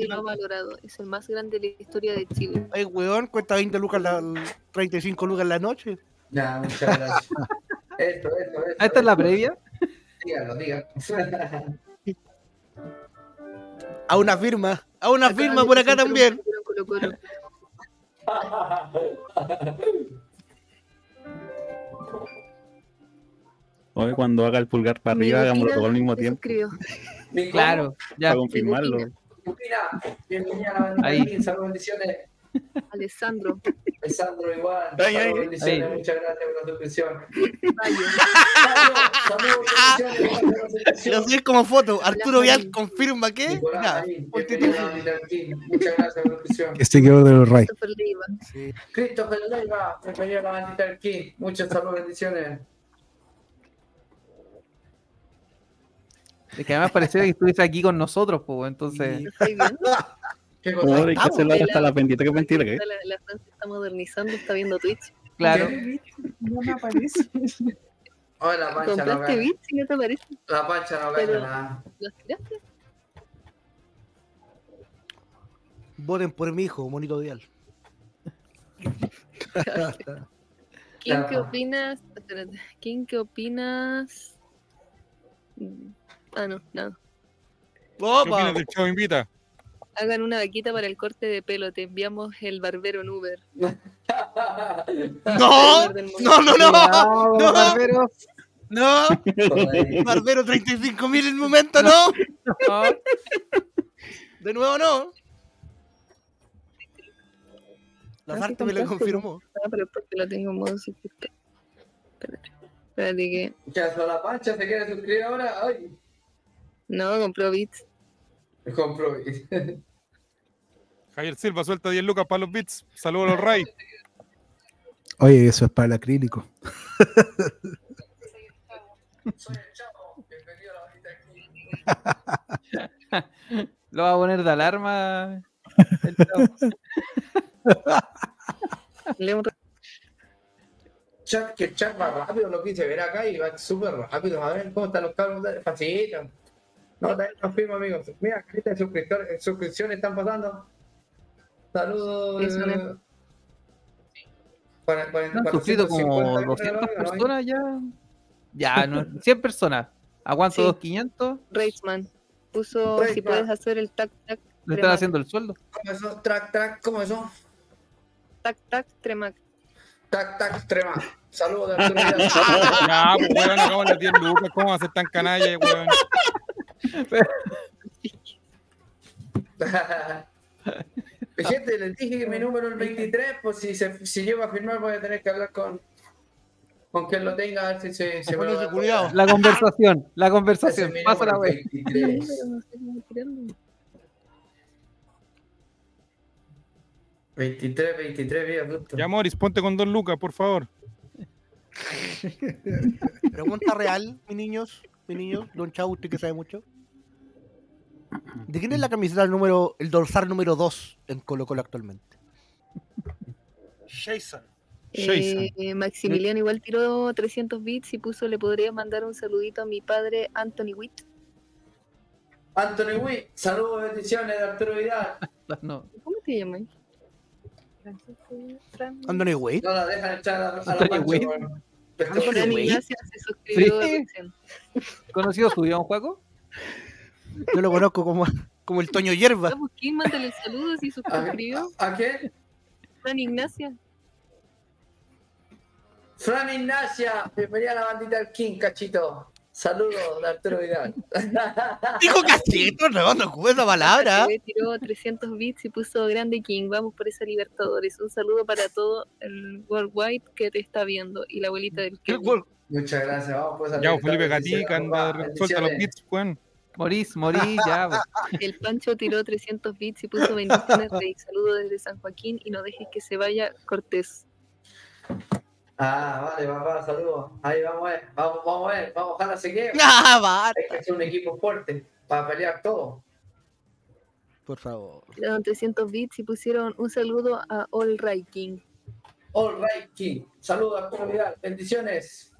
Es el más grande de la historia de Chile. Ay, weón, cuesta 20 lucas la 35 lucas en la noche. Ya, muchas gracias. esto, esto, esto. Ah, esta es la previa. Dígalo, dígalo. A una firma. A una firma por acá también. Oye, cuando haga el pulgar para arriba, hagámoslo todo al mismo tiempo Claro, ya. para confirmarlo. bienvenida a Ahí. Saludos, bendiciones. Alessandro. Alessandro igual. Ay, Saludos, ay, bendiciones. ay. Muchas gracias por la suscripción. Lo suscripción. subí como foto. Arturo Vial confirma que. Muchas gracias por la suscripción. Que seguidor de los Ray. Christopher Leiva. Christopher Leiva, bienvenido a la bandita del King. Muchas saludos, bendiciones. Es que además pareciera que estuviese aquí con nosotros, pues, entonces. ¿Qué ¿Cómo cosa? hay que hacerlo hasta las 23 que mentira? La, la Fran se está modernizando, está viendo Twitch. Claro. No me aparece. Oye, la pancha no ¿Compraste bits y no te aparece? La pancha no gana nada. ¿Los tiraste? Voten por mi hijo, Monito Vial. ¿Quién qué opinas? ¿Quién qué opinas? Ah, no, nada. ¿Qué Opa. Invita? Hagan una vaquita para el corte de pelo. Te enviamos el barbero en Uber. No, no, no, no. Bravo, No. barberos. No. Barbero 35 mil en el momento, no. No. De nuevo, no. La Ah, parte me lo confirmó. Ah, pero porque lo tengo en modo suscriptor. Espérate. Espérate que. ¿Qué hace la pancha? ¿Se quiere suscribir ahora? Ay, No, compró bits. me compro. Javier Silva suelta 10 lucas para los bits. Saludos a los Ray. Oye, eso es para el acrílico. Soy el chavo. Bienvenido a la bandita del King. Lo va a poner de alarma. el chavo. Le un- Chat, que el chat va rápido, lo quise ver acá y va súper rápido. A ver cómo están los cabros. de- Facilito. No, también nos fuimos, amigos. Mira, lista de suscriptores, suscripciones están pasando. Saludos. Eh, para- para- Han para suscrito 150 como mil 200 dólares, ¿no? personas ya. Ya, no, 100 personas. ¿A cuánto? Sí. ¿Dos 500? Reichman puso si Reichman. puedes hacer el tac tac. ¿Le están Tremac. haciendo el sueldo? ¿Cómo eso? Track, track, ¿cómo eso? Tac tac tremac. Tac, tac, trema. Saludos de Arturo. Ya, pues weón, acabamos las 10 lucas. ¿Cómo va a ser tan canalla, weón? Gente, les dije que mi número es el 23, pues si, se, si llego a firmar voy a tener que hablar con, con quien lo tenga, a ver si se, se me cuidado. La conversación, la conversación. es Pasa la web. 23. Pero no sé cómo tirarlo. 23, 23, vía justo. Ya, Moris, ponte con dos lucas, por favor. Pregunta real, mis niños. Mis niños. Don Chau, usted que sabe mucho. ¿De quién es la camiseta el número, el dorsal número 2 en Colo Colo actualmente? Jason. Eh, eh, Maximiliano igual tiró 300 bits y puso le podría mandar un saludito a mi padre Anthony Witt. Anthony Witt, saludos, bendiciones de Arturo Vidal. No. ¿Cómo te llamas? Francisco Fran- Anthony Wade. No la dejan echar a, a la Anthony Witt. Wade. Ignacia se suscribió Sí. ¿Conocido subió a un juego? Yo lo conozco como, como el Toño Hierba. ¿quién? Mándale saludos y se ¿A, suscribió. a quién? Fran Ignacia. Fran Ignacia, bienvenida a la bandita del King, cachito. Saludos de Arturo Vidal. Dijo cachito, no, no ocupe esa palabra. Tiró 300 bits y puso Grande King, vamos por esa Libertadores. Un saludo para todo el Worldwide que te está viendo y la abuelita del Kevin. Muchas gracias, vamos pues a Ya, Felipe Gatica, anda, suelta los bits, weón. Morís, morís, ya. El Pancho tiró 300 bits y puso bendiciones Rey. Saludo desde San Joaquín y no dejes que se vaya Cortés. Ah, vale, papá, saludos. Ahí vamos a ver, vamos, vamos a ver, vamos, ojalá se quede. Ah, va. Hay que hacer un equipo fuerte para pelear todo. Por favor. Tiraron 300 bits y pusieron un saludo a All Right King. All right, King. Saludos a Vidal, bendiciones.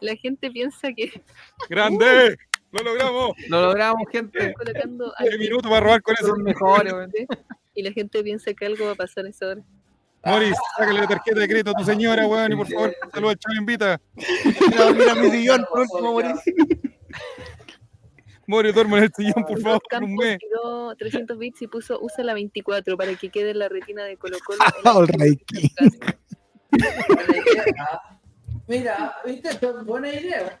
La gente piensa que ¡Grande! ¡Lo logramos! Lo logramos, gente. están colocando a ¡Qué minuto para robar con eso! Son mejores, y la gente piensa que algo va a pasar a esa hora. Moris, sácale la tarjeta de crédito a tu señora, weón, y por favor, saluda al chavo invita. Mira, mira mi sillón, por último, morir. Moris, duerme en el sillón, por favor, por un mes. tiró 300 bits y puso usa la 24 para que quede en la retina de Colo Colo. All right. Mira, viste, buena idea.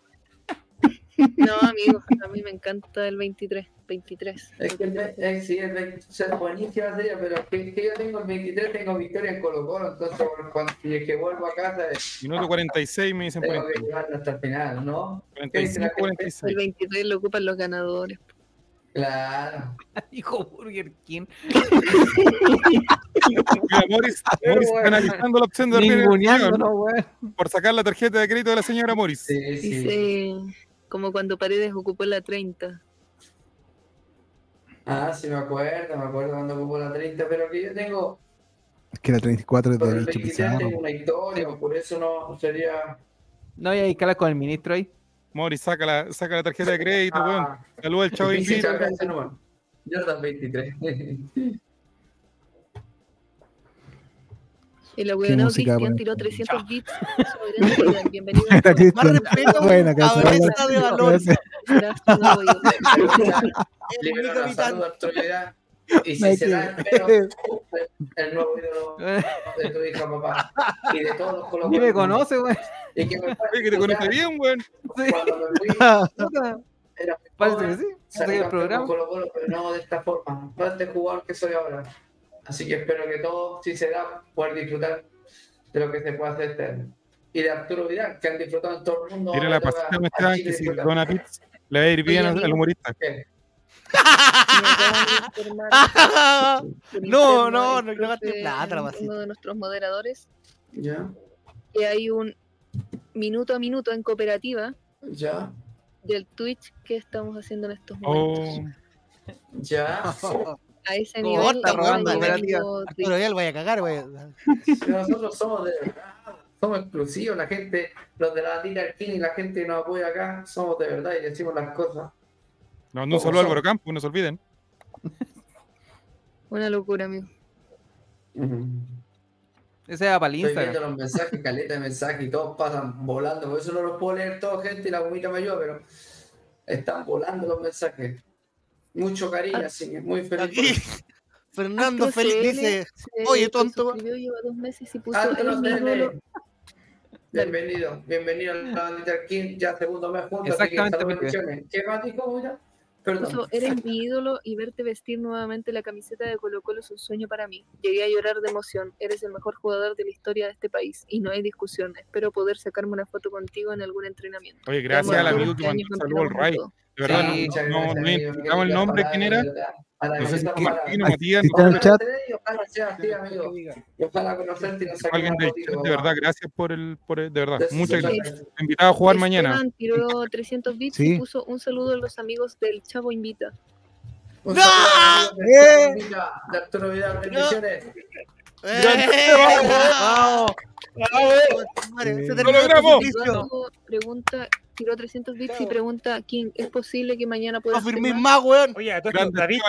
No, amigo, a mí me encanta el 23. 23. Es que el, ve- eh, sí, el 23 es buenísima serie, pero es que, es que yo tengo el 23, tengo victoria en Colo Colo, entonces cuando, si es que vuelvo a casa, eh, Minuto 46 me dicen por tengo ahí. que llevarlo hasta el final, ¿no? ¿Qué dice 45, la gente? 46. El 23 lo ocupan los ganadores. Claro. Dijo Burger King. Moris, Moris está analizando la opción de dormir por sacar la tarjeta de crédito de la señora Moris. Sí, sí. Dice como cuando Paredes ocupó la 30. Ah, sí, me acuerdo, me acuerdo cuando ocupó la 30, pero que yo tengo, Es que la 34 es de Bicho 23 Pizarro. tengo una historia, por eso no sería... No, y hay que hablar con el ministro ahí. Moris, saca la, saca la tarjeta de crédito, weón. Ah, Saluda al chavo sí, sí, invita. saca ese número. Jordan 23. El música Cristian tiró 300 bits. Bienvenido. Más respeto, Buena, cabeza de valor. Serás tu nuevo ídolo. Libero la capitán. salud, autoridad. Y si será que- el menos, el nuevo ídolo de tu hija, papá. Y de todos los colombianos. me conoce, weón. Y que me que te conoce bien. Sí. Cuando me fui, era muy Parece que joven, sí. salí el programa. Colo Colo, pero no de esta forma. No este jugador que soy ahora. Así que espero que todo, si se da, poder disfrutar de lo que se puede hacer este año. Y de Arturo Vidal, que han disfrutado en todo el mundo. Ahora la pasita, a me estaban Chile que si dona pizza le va a ir bien al, humorista. No, no, no profe, plata, la. Uno de nuestros moderadores, Ya, que hay un minuto a minuto en cooperativa ya, del Twitch que estamos haciendo en estos Oh, momentos. ya. A ese nivel está está robando. Arturo Vidal, voy a cagar, a... Nosotros somos de verdad, somos exclusivos, la gente, los de la King y la gente que nos apoya acá, somos de verdad y decimos las cosas. un saludo a Álvaro Campos, no se olviden. Una locura, amigo. Ese era para el Estoy viendo los mensajes, caleta de mensajes y todos pasan volando, por eso no los puedo leer todos, gente, y la gomita me ayuda, pero están volando los mensajes. Mucho cariño, así que muy feliz. Aquí. Fernando Félix dice, oye, tonto. dos meses y puso. Bienvenido, bienvenido a la bandita del King, ya segundo mes juntos, así que Exactamente, bendiciones. ¿Qué más dijo, mira? Perdón. Eres mi ídolo y verte vestir nuevamente la camiseta de Colo Colo es un sueño para mí. Llegué a llorar de emoción. Eres el mejor jugador de la historia de este país y no hay discusión. Espero poder sacarme una foto contigo en algún entrenamiento. Oye, gracias al amigo que este mandó un saludo al Ray. todo. De verdad, Sí, no, no, no identificamos el nombre, quién era. No sé si agradecemos es para- Martino, Matías, Está en el chat. Y ojalá sea así, amigo. Y ojalá conocerte y nos saquemos alguien una del fotito, chat, de verdad, gracias por el, por el- de verdad, muchas gracias. a jugar mañana. Tiró 300 bits Sí. y puso un saludo a los amigos del Chavo Invita. Tiró 300 bits y pregunta, King, ¿es posible que mañana pueda No firmé más, weón. Oye, David,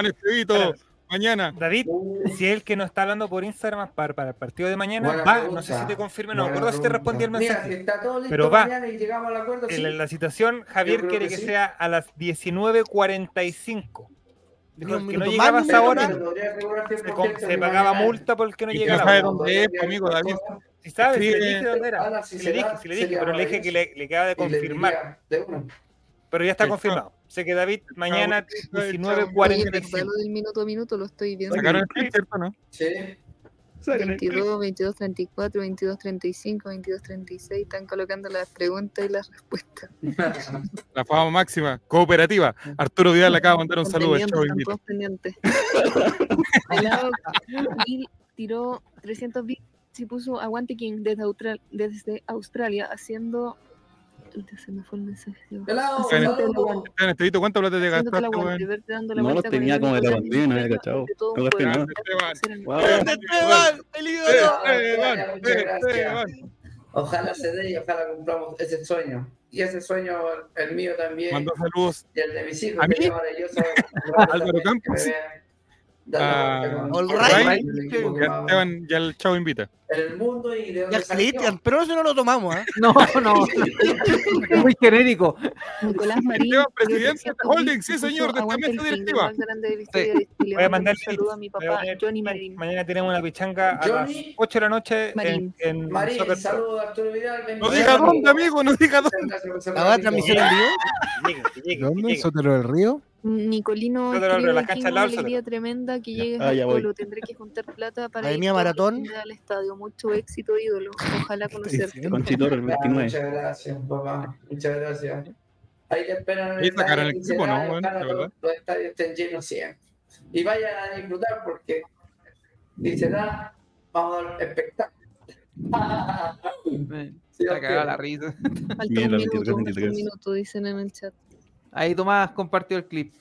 mañana. David, si es el que nos está hablando por Instagram para, para el partido de mañana, Buena va, pregunta. no sé si te confirme, no acuerdo si te respondí el Mira, mensaje. si está todo listo Pero va. mañana y llegamos al acuerdo, sí. La situación, Javier quiere que que, sí. sea a las 19.45. Ni Dijo, el que no minuto llegaba más, a esa ni un hora, minuto. podría asegurar se, 100% con- que se pagaba multa por el que no Y que llega a no sabe dónde es, amigo David. Si sabes, si le Escribe- dije dónde era. Ahora, si le dije, da, si le dije, pero le dije que le, le de confirmar. diría de una. Pero ya está El confirmado. Sé que David mañana el chavo- Oye, 19.45. ¿verdad lo del minuto a minuto lo estoy viendo. Sacaron el clip, ¿cierto? ¿No? Sí. 22, 22, 34, 22, 35, 22, 36. Están colocando las preguntas y las respuestas. La fama máxima, cooperativa. Arturo Vidal le acaba de mandar un saludo al Están todos pendientes. Tiró 300 bits y puso Aguante King desde, Austral- desde Australia haciendo. Se me fue el mensaje. se Estevito, ¿cuánto plata te gastaste, aguante, weón? verte dando la No con tenía como de la no había cachado. No gasté nada. Esteban. Esteban, el ídolo. Esteban. Ojalá se dé y ojalá cumplamos ese sueño. Y ese sueño, el mío también. Mandó saludos Y el de mis hijos. Álvaro Campos. Que me vean. Dale, a porque All con- right. Ya Esteban, ya el chavo invita. En el mundo y de salió. Cristian, pero eso no lo tomamos, ¿eh? No, no. Es muy genérico. Nicolás Marín. Esteban, presidente de 300 Holding, sí, señor, de esta mesa directiva. Chile. Voy a Mando mandar un saludo a mi a papá, Johnny Marín. Mañana tenemos una pichanga a las Johnny 8 de la noche en, Marín. en Marín, Soccer Pro. saludos a Arturo Vidal. No diga dónde, amigo, no diga dónde. ¿La va a amigo. transmisión en vivo? Llegue, llegue, ¿Dónde? llegue. ¿Sotero del Río? Nicolino escribe la cancha una alegría tremenda que llegues Ah, voy. polo. Tendré que juntar plata para Academia ir la Maratón. al estadio. Mucho éxito, ídolo. Ojalá conocerte. diciendo? Conchitoro el Ya, 29. Muchas gracias, papá. Muchas gracias. Ahí te esperan el sacaron el equipo, ¿no? Y Bueno, todos verdad. los estadios estén llenos siempre. Y vayan a disfrutar porque dice nada, vamos a dar espectáculo. Se ok. cagaba la risa. Falta un la minuto, 23, falta un 23. minuto, dicen en el chat. Ahí Tomás compartió el clip.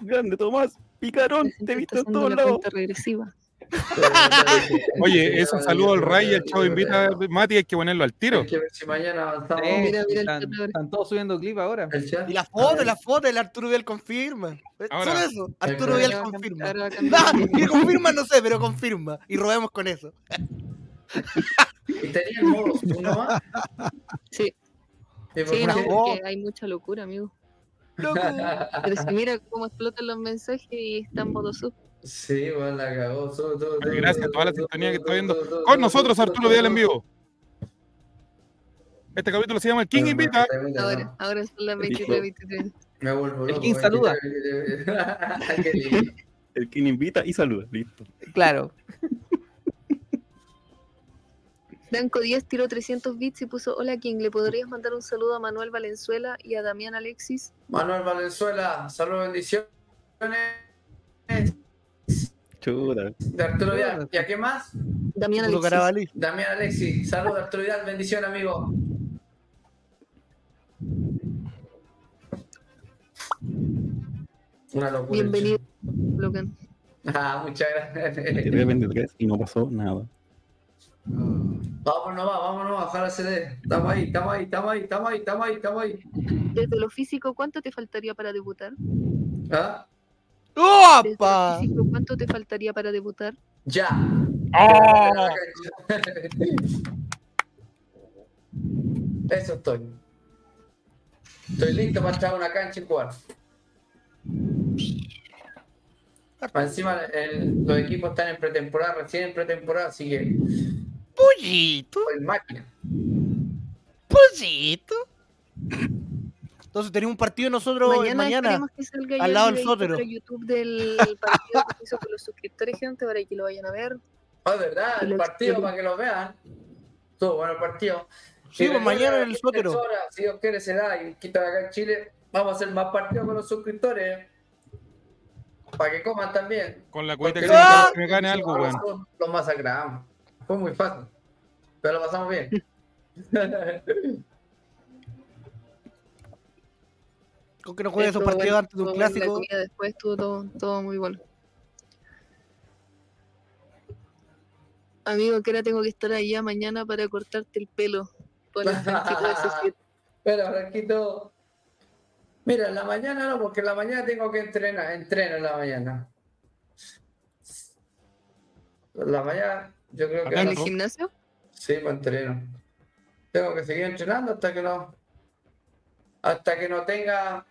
Grande, Tomás. Picarón, La te he visto en todos la lados. regresiva. Oye, es un saludo al Ray y el chavo invita. Mati, hay que ponerlo al tiro. Hay que ver si mañana avanzamos. Eh, mira, mira el están, todos subiendo clip ahora. Y la foto, la foto, el Arturo Vidal confirma. Ahora. Solo eso, Arturo a cam- confirma. a Ah, que confirma no sé, pero confirma. Y robemos con eso. Y tenía el modo uno más. Sí, ¿Y por sí, no, porque hay mucha locura, amigo. Loco. Pero si mira cómo explotan los mensajes y están modo sub. Sí, bueno, la cagó. Gracias a toda la sintonía que está viendo. Con nosotros, Arturo Vidal en vivo. Este capítulo se llama El King Invita. Ahora, ahora son las 23, 23. Me vuelvo El. King saluda. El King invita y saluda. Listo. Claro. Franco 10 tiró 300 bits y puso: Hola King, ¿le podrías mandar un saludo a Manuel Valenzuela y a Damián Alexis? Manuel Valenzuela, saludos, bendiciones. Chuta. De Arturo Vidal. ¿Y a qué más? Damián Alexis. Carabalí. Damián Alexis, saludos Arturo Vidal, bendición amigo. Una locura. Bienvenido, Logan. Ah, muchas gracias. Tiré 23 y no pasó nada. Vámonos, va, vámonos, ojalá se dé. Estamos ahí, estamos ahí, estamos ahí, estamos ahí, estamos ahí, estamos ahí. Desde lo físico, ¿cuánto te faltaría para debutar? ¿Ah? ¡Opa! ¿cuánto te faltaría para debutar? Ya. ¡Ah! Eso estoy. Estoy listo para entrar a una cancha y jugar. Más Encima el- los equipos están en pretemporada, recién en pretemporada, así que Pollito, máquina. pollito. Entonces tenemos un partido nosotros mañana, mañana. que salga al lado del para YouTube del partido que se hizo con los suscriptores, gente, para que lo vayan a ver. Ah, verdad, el partido para que lo vean. Todo bueno el partido. Sí, pues mañana en el horas, si Dios quiere, se da y quita acá en Chile. Vamos a hacer más partidos con los suscriptores. Para que coman también. Con la Porque que ¡Ah! se me gane algo, weón. nosotros Los masacramos. Fue muy fácil. Pero lo pasamos bien. Con que no juegue esos partidos bueno, antes de un La clásico. comida después estuvo todo, todo muy bueno. Amigo, que ahora tengo que estar allá mañana para cortarte el pelo. Con el de. Pero, Franquito. Mira, en la mañana no, porque en la mañana tengo que entrenar. Entreno en la mañana. En la mañana, yo creo que. ¿En el gimnasio? Sí, me entreno. Tengo que seguir entrenando hasta que no. Hasta que no tenga.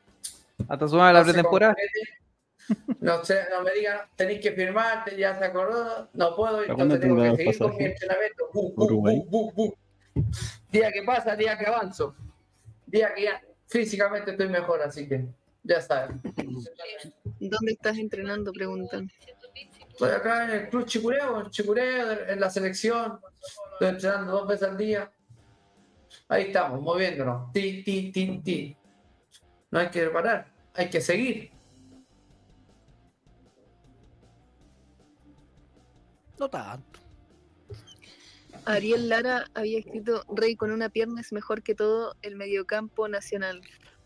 Hasta sumar la pretemporada. No sé, no me digan, tenéis que firmarte, ya se acordó, no puedo, ¿Para cuándo entonces tengo que seguir con mi entrenamiento. Bu, bu, Uruguay. bu, bu, bu. Día que pasa, día que avanzo. Día que ya físicamente estoy mejor, así que ya saben. ¿Dónde estás entrenando? Preguntan. Estoy acá en el club Chicureo, en Chicureo, en la selección. Estoy entrenando dos veces al día. Ahí estamos, moviéndonos. Ti, ti, ti, ti. No hay que parar, hay que seguir. No tanto. Ariel Lara había escrito Rey con una pierna es mejor que todo el mediocampo nacional.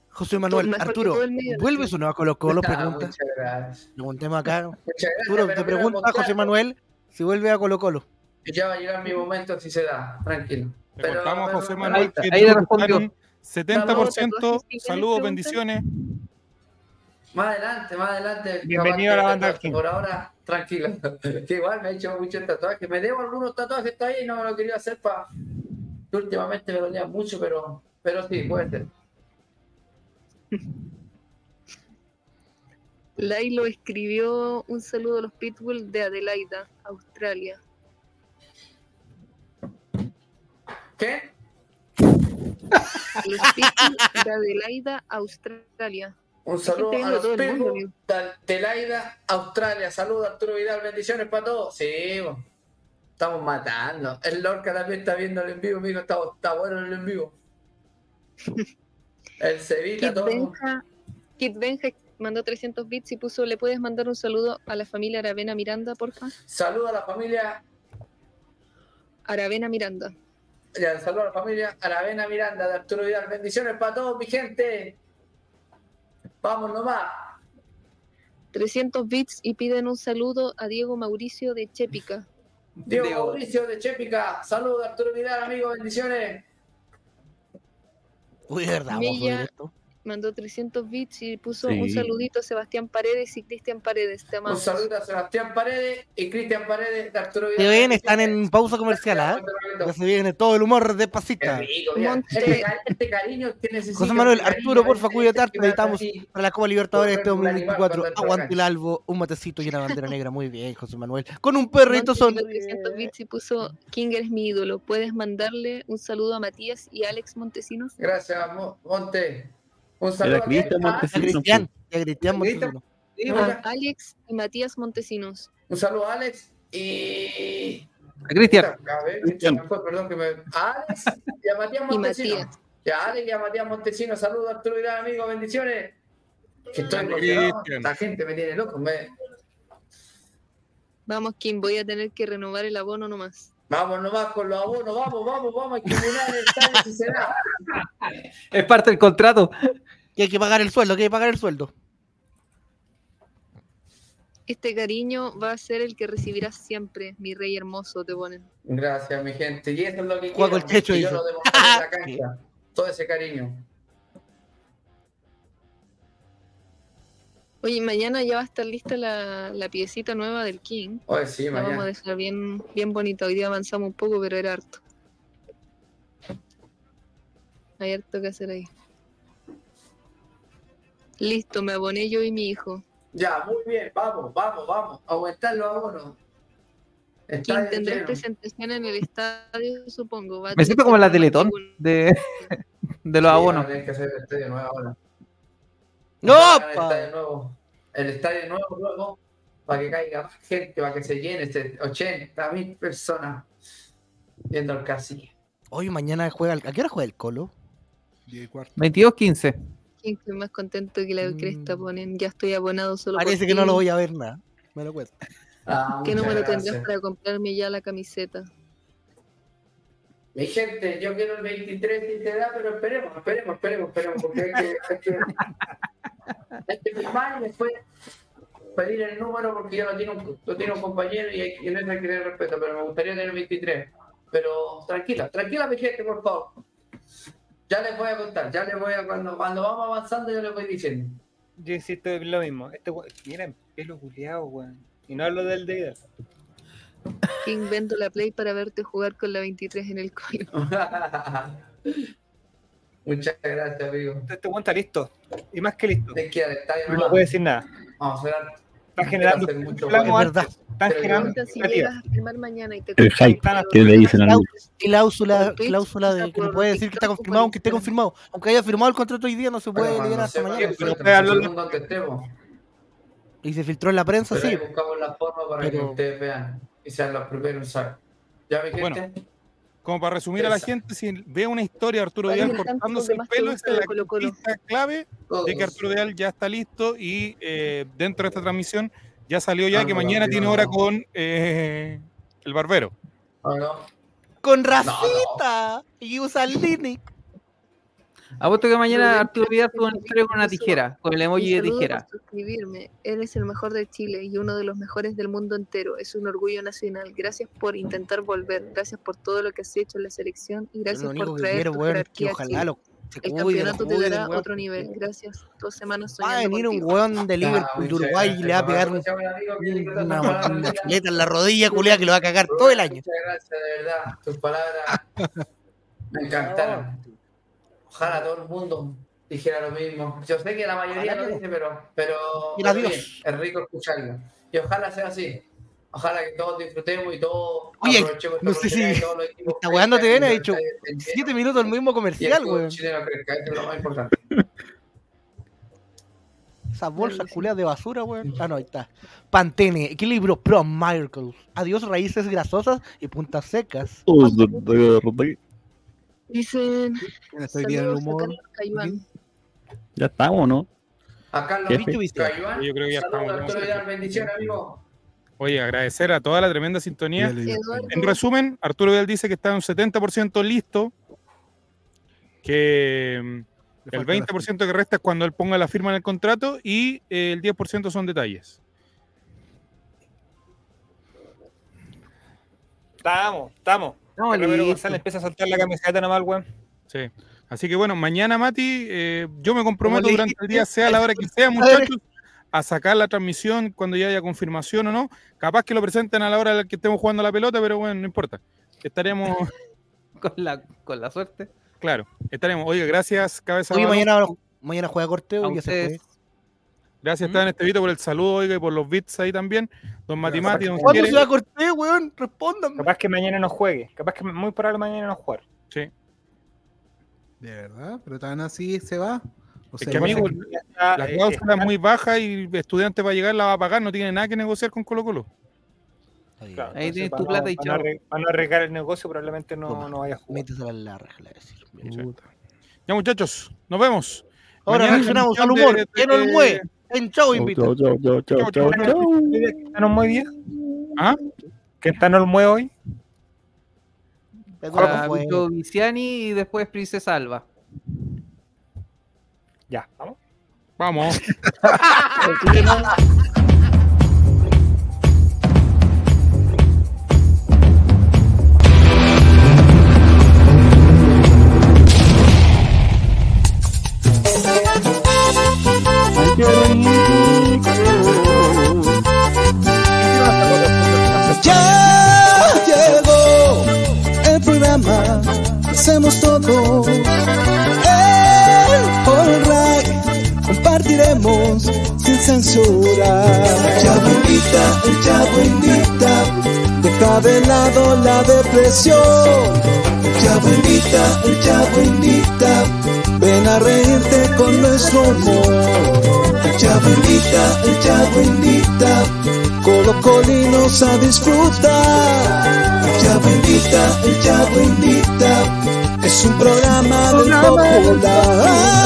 José Manuel, Arturo. ¿vuelves o no a Colo Colo? Pregunta. muchas gracias. Preguntemos acá. Gracias, Arturo, te pregunta José Manuel si vuelve a Colo Colo. Ya va a llegar mi momento si se da, tranquilo. Le Pero- contamos pero- José Manuel ahí que ahí le tuvo respondió. un 70%. ¿Tatuajes Saludos, bendiciones. Más adelante, más adelante. Bienvenido a la banda tatuaje. Por ahora, tranquilo. que igual me he hecho muchos tatuajes. Me debo algunos tatuajes todavía y no me lo quería hacer para. Últimamente me dolía mucho, pero, pero sí, puede ser. Lailo escribió un saludo a los Pitbull de Adelaida, Australia. ¿Qué? Los Pitbull de Adelaida, Australia. Un saludo a los Pitbull de Adelaida, Australia. Saludos Arturo Vidal, bendiciones para todos. Sí, bo. estamos matando. El Lorca también está viendo el en vivo, amigo. Está, está bueno el en vivo. El Sevilla, Kit todo. Benja, Kit Benja mandó 300 bits y puso, ¿le puedes mandar un saludo a la familia Aravena Miranda, porfa? Saludos a la familia Aravena Miranda. Ya, saludo a la familia Aravena Miranda de Arturo Vidal. Bendiciones para todos, mi gente. Vamos nomás. 300 bits y piden un saludo a Diego Mauricio de Chepica. Diego Mauricio de Chepica. Saludos, Arturo Vidal, amigo. Bendiciones. Uy, verdad, vamos a esto. Mandó 300 bits y puso Sí. un saludito a Sebastián Paredes y Cristian Paredes. Te Un amamos. saludo a Sebastián Paredes y Cristian Paredes de Arturo Vidal. Se ven, están en pausa comercial, ¿ah? Ya se viene todo el humor de pasita. rico, Este, este cariño que necesito. José Manuel, Arturo, porfa, este- cuídate, este me necesitamos para la Copa Libertadores este Correr como un animal 2024. cuando entra Aguante el albo, un matecito y una bandera negra. Muy bien, José Manuel. Con un perrito son. mandó 300 bits y puso King eres mi ídolo. ¿Puedes mandarle un saludo a Matías y Alex Montesinos? Gracias, Mo- Monte. Un saludo Era a Cristian A Montesinos. Cristian, y a Cristian. Montesinos. sí. Alex y Matías Montesinos. Un saludo a Alex y. A Cristian. A ver, perdón que me. A Alex y a Matías Y Montesinos. Matías. Y a Alex y a Matías Montesinos. Saludos, Arturo Vidal, amigo. Bendiciones. Que estoy emocionado. La gente me tiene loco. me- Vamos, Kim, voy a tener que renovar el abono nomás. Vamos nomás con los abonos. Vamos, vamos, vamos. Hay que el estadio si se da. Es parte del contrato. Y hay que pagar el sueldo, hay que pagar el sueldo. Este cariño va a ser el que recibirás siempre, mi rey hermoso, te ponen. Gracias, mi gente. Y eso es lo que Juego quiero. el techo, yo lo demostré en la cancha. Todo ese cariño. Oye, mañana ya va a estar lista la, la piecita nueva del King. Oye, sí, La vamos a mañana. dejar bien, bien bonita. Hoy día avanzamos un poco, pero era harto. Hay harto que hacer ahí. Listo, me aboné yo y mi hijo. Ya, muy bien. Vamos, vamos, vamos. Aumentar los abonos. Estadio lleno. presentación en el estadio, supongo. Va Me siento como la Teletón de, de los Sí, abonos. tener que hacer el estadio nuevo ahora. ¡No! El estadio nuevo. El estadio nuevo luego. Para que caiga más gente, para que se llene. este 80 mil personas viendo el casilla. Hoy mañana juega. el- ¿A qué hora juega el Colo? 22-15. Estoy más contento que la Mm. cresta ponen. Ya estoy abonado solo por Parece que no lo voy a ver nada. Me lo cuento. Ah, ¿Qué número gracias. tendrás para comprarme ya la camiseta? Mi gente, yo quiero el 23 si se da, pero esperemos, esperemos, esperemos, esperemos, porque hay que, hay que, hay que firmar y después pedir el número porque yo lo tengo, un- lo un compañero y, hay, y en eso hay que tener respeto, pero me gustaría tener el 23. Pero tranquila, tranquila mi gente, por favor. Ya les voy a contar, ya les voy a, cuando, cuando vamos avanzando yo les voy diciendo. Yo insisto en lo mismo. Este mira, pelo culiado, weón. Y no hablo del de vendo la Play para verte jugar con la 23 en el colo. Muchas gracias, amigo. Este weón está listo. Y más que listo. Es que al estadio No nomás. puede decir nada. Vamos a hacer Estás generando mucho Pero generando si expectativas. llegas a firmar mañana y te El hype que le dicen al Cláusula, Por Twitch, cláusula de que no puede decir que está confirmado aunque esté confirmado. Aunque haya firmado el contrato hoy día, no se puede cuando hasta mañana. Y se filtró en la prensa, sí. buscamos la forma para que ustedes vean y sean los primeros en saber. ¿Ya mi Bueno, gente? Como para resumir a la gente, si ve una historia de Arturo ¿Cuál es Vidal cortándose el pelo, esa es la pista clave de que. Arturo Vidal ya está listo y eh, dentro de esta transmisión ya salió ya Ah, que no, mañana no, tiene no. hora con eh, el barbero. ¿O no? Con racita. Y usa. Apuesto que mañana Arturo Vidal tuvo una historia con una tijera, con el emoji de tijera. por suscribirme. Eres el mejor de Chile y uno de los mejores del mundo entero. Es un orgullo nacional. Gracias por intentar volver. Gracias por todo lo que has hecho en la selección y gracias por traer quiero, tu jerarquía a ojalá Chile. lo se El cuide, lo campeonato te cuide, dará weón. otro nivel. Gracias. Dos semanas Va a soñando venir un weón de Liverpool de muchas Uruguay y le va a pegar una, una chuleta en la rodilla, culia, que lo va a cagar todo el año. Muchas gracias, de verdad. Tus palabras me encantaron. Ojalá todo el mundo dijera lo mismo. Yo sé que la mayoría Ojalá lo dice, pero, pero, Mira, pero Dios. bien, es rico escucharlo. Y ojalá sea así. Ojalá que todos disfrutemos y todos Oye, aprovechemos no sé si- no te ven, ha siete llenos, minutos el mismo comercial, eso es lo más importante. Esas bolsas culiadas de basura, weón. Ah, no, ahí está. Pantene, Equilibrio Pro Miracles. Adiós, raíces grasosas y puntas secas. Dicen. Estoy bien en el humor. Ya estamos, ¿no? A Carlos Jefe. Cayuán, Yo creo que ya saludos, estamos. Bendiciones, amigo. Oye, agradecer a toda la tremenda sintonía. En resumen, Arturo Vidal dice que está un 70% listo, que mm, el falta la 20% que resta es cuando él ponga la firma en el contrato y eh, el 10% son detalles. Estamos, estamos. No, listo. González empieza a soltar la camiseta nomás, weón. Sí. Así que bueno, mañana, Mati, eh, yo me comprometo durante el día, sea la hora que sea, muchachos, a sacar la transmisión cuando ya haya confirmación o no. Capaz que lo presenten a la hora en la que estemos jugando la pelota, pero bueno, no importa. Estaremos, Con la, con la suerte. claro, estaremos. Oye, gracias, cabeza. Oye, mañana, mañana juega corteo A y Gracias, Esteban Estevito, por el saludo, oiga, y por los bits ahí también. Don Mati Mati, don ¿Cuándo se va a corteo, weón? Respóndanme. Capaz que mañana no juegue. Capaz que muy probable mañana no jugar. Sí. ¿De verdad? ¿Pero tan así se va? O Es sea, que, amigo, está, la eh, cláusula es está- muy baja y estudiante va a llegar, la va a pagar, no tiene nada que negociar con Colo Colo. claro, Ahí tienes tu plata y chao. para no arriesgar el negocio, probablemente no, Toma, no vaya a jugar. Métesela en la reja, le voy a decir. Ya, muchachos, nos vemos. Ahora reaccionamos al humor. de- ¿Quién nos de- mueve? En Chau invita. Chau, chau, chau, chau, Chau, chau, chau. chau. ¿Quién está muy bien? ¿Ah? ¿Quién está no mueve hoy? Eduardo A fue- Vito Viciani y después Princesa Alba. Ya, vamos. Vamos. hacemos todo. El All Right, compartiremos sin censura. El Chavo invita, el Chavo invita, deja de lado la depresión. El Chavo invita, el Chavo invita, ven a reírte con nuestro humor. El Chavo invita, el Chavo invita, colocolinos a disfrutar. Ella bendita, ella bendita, es un programa, del popular.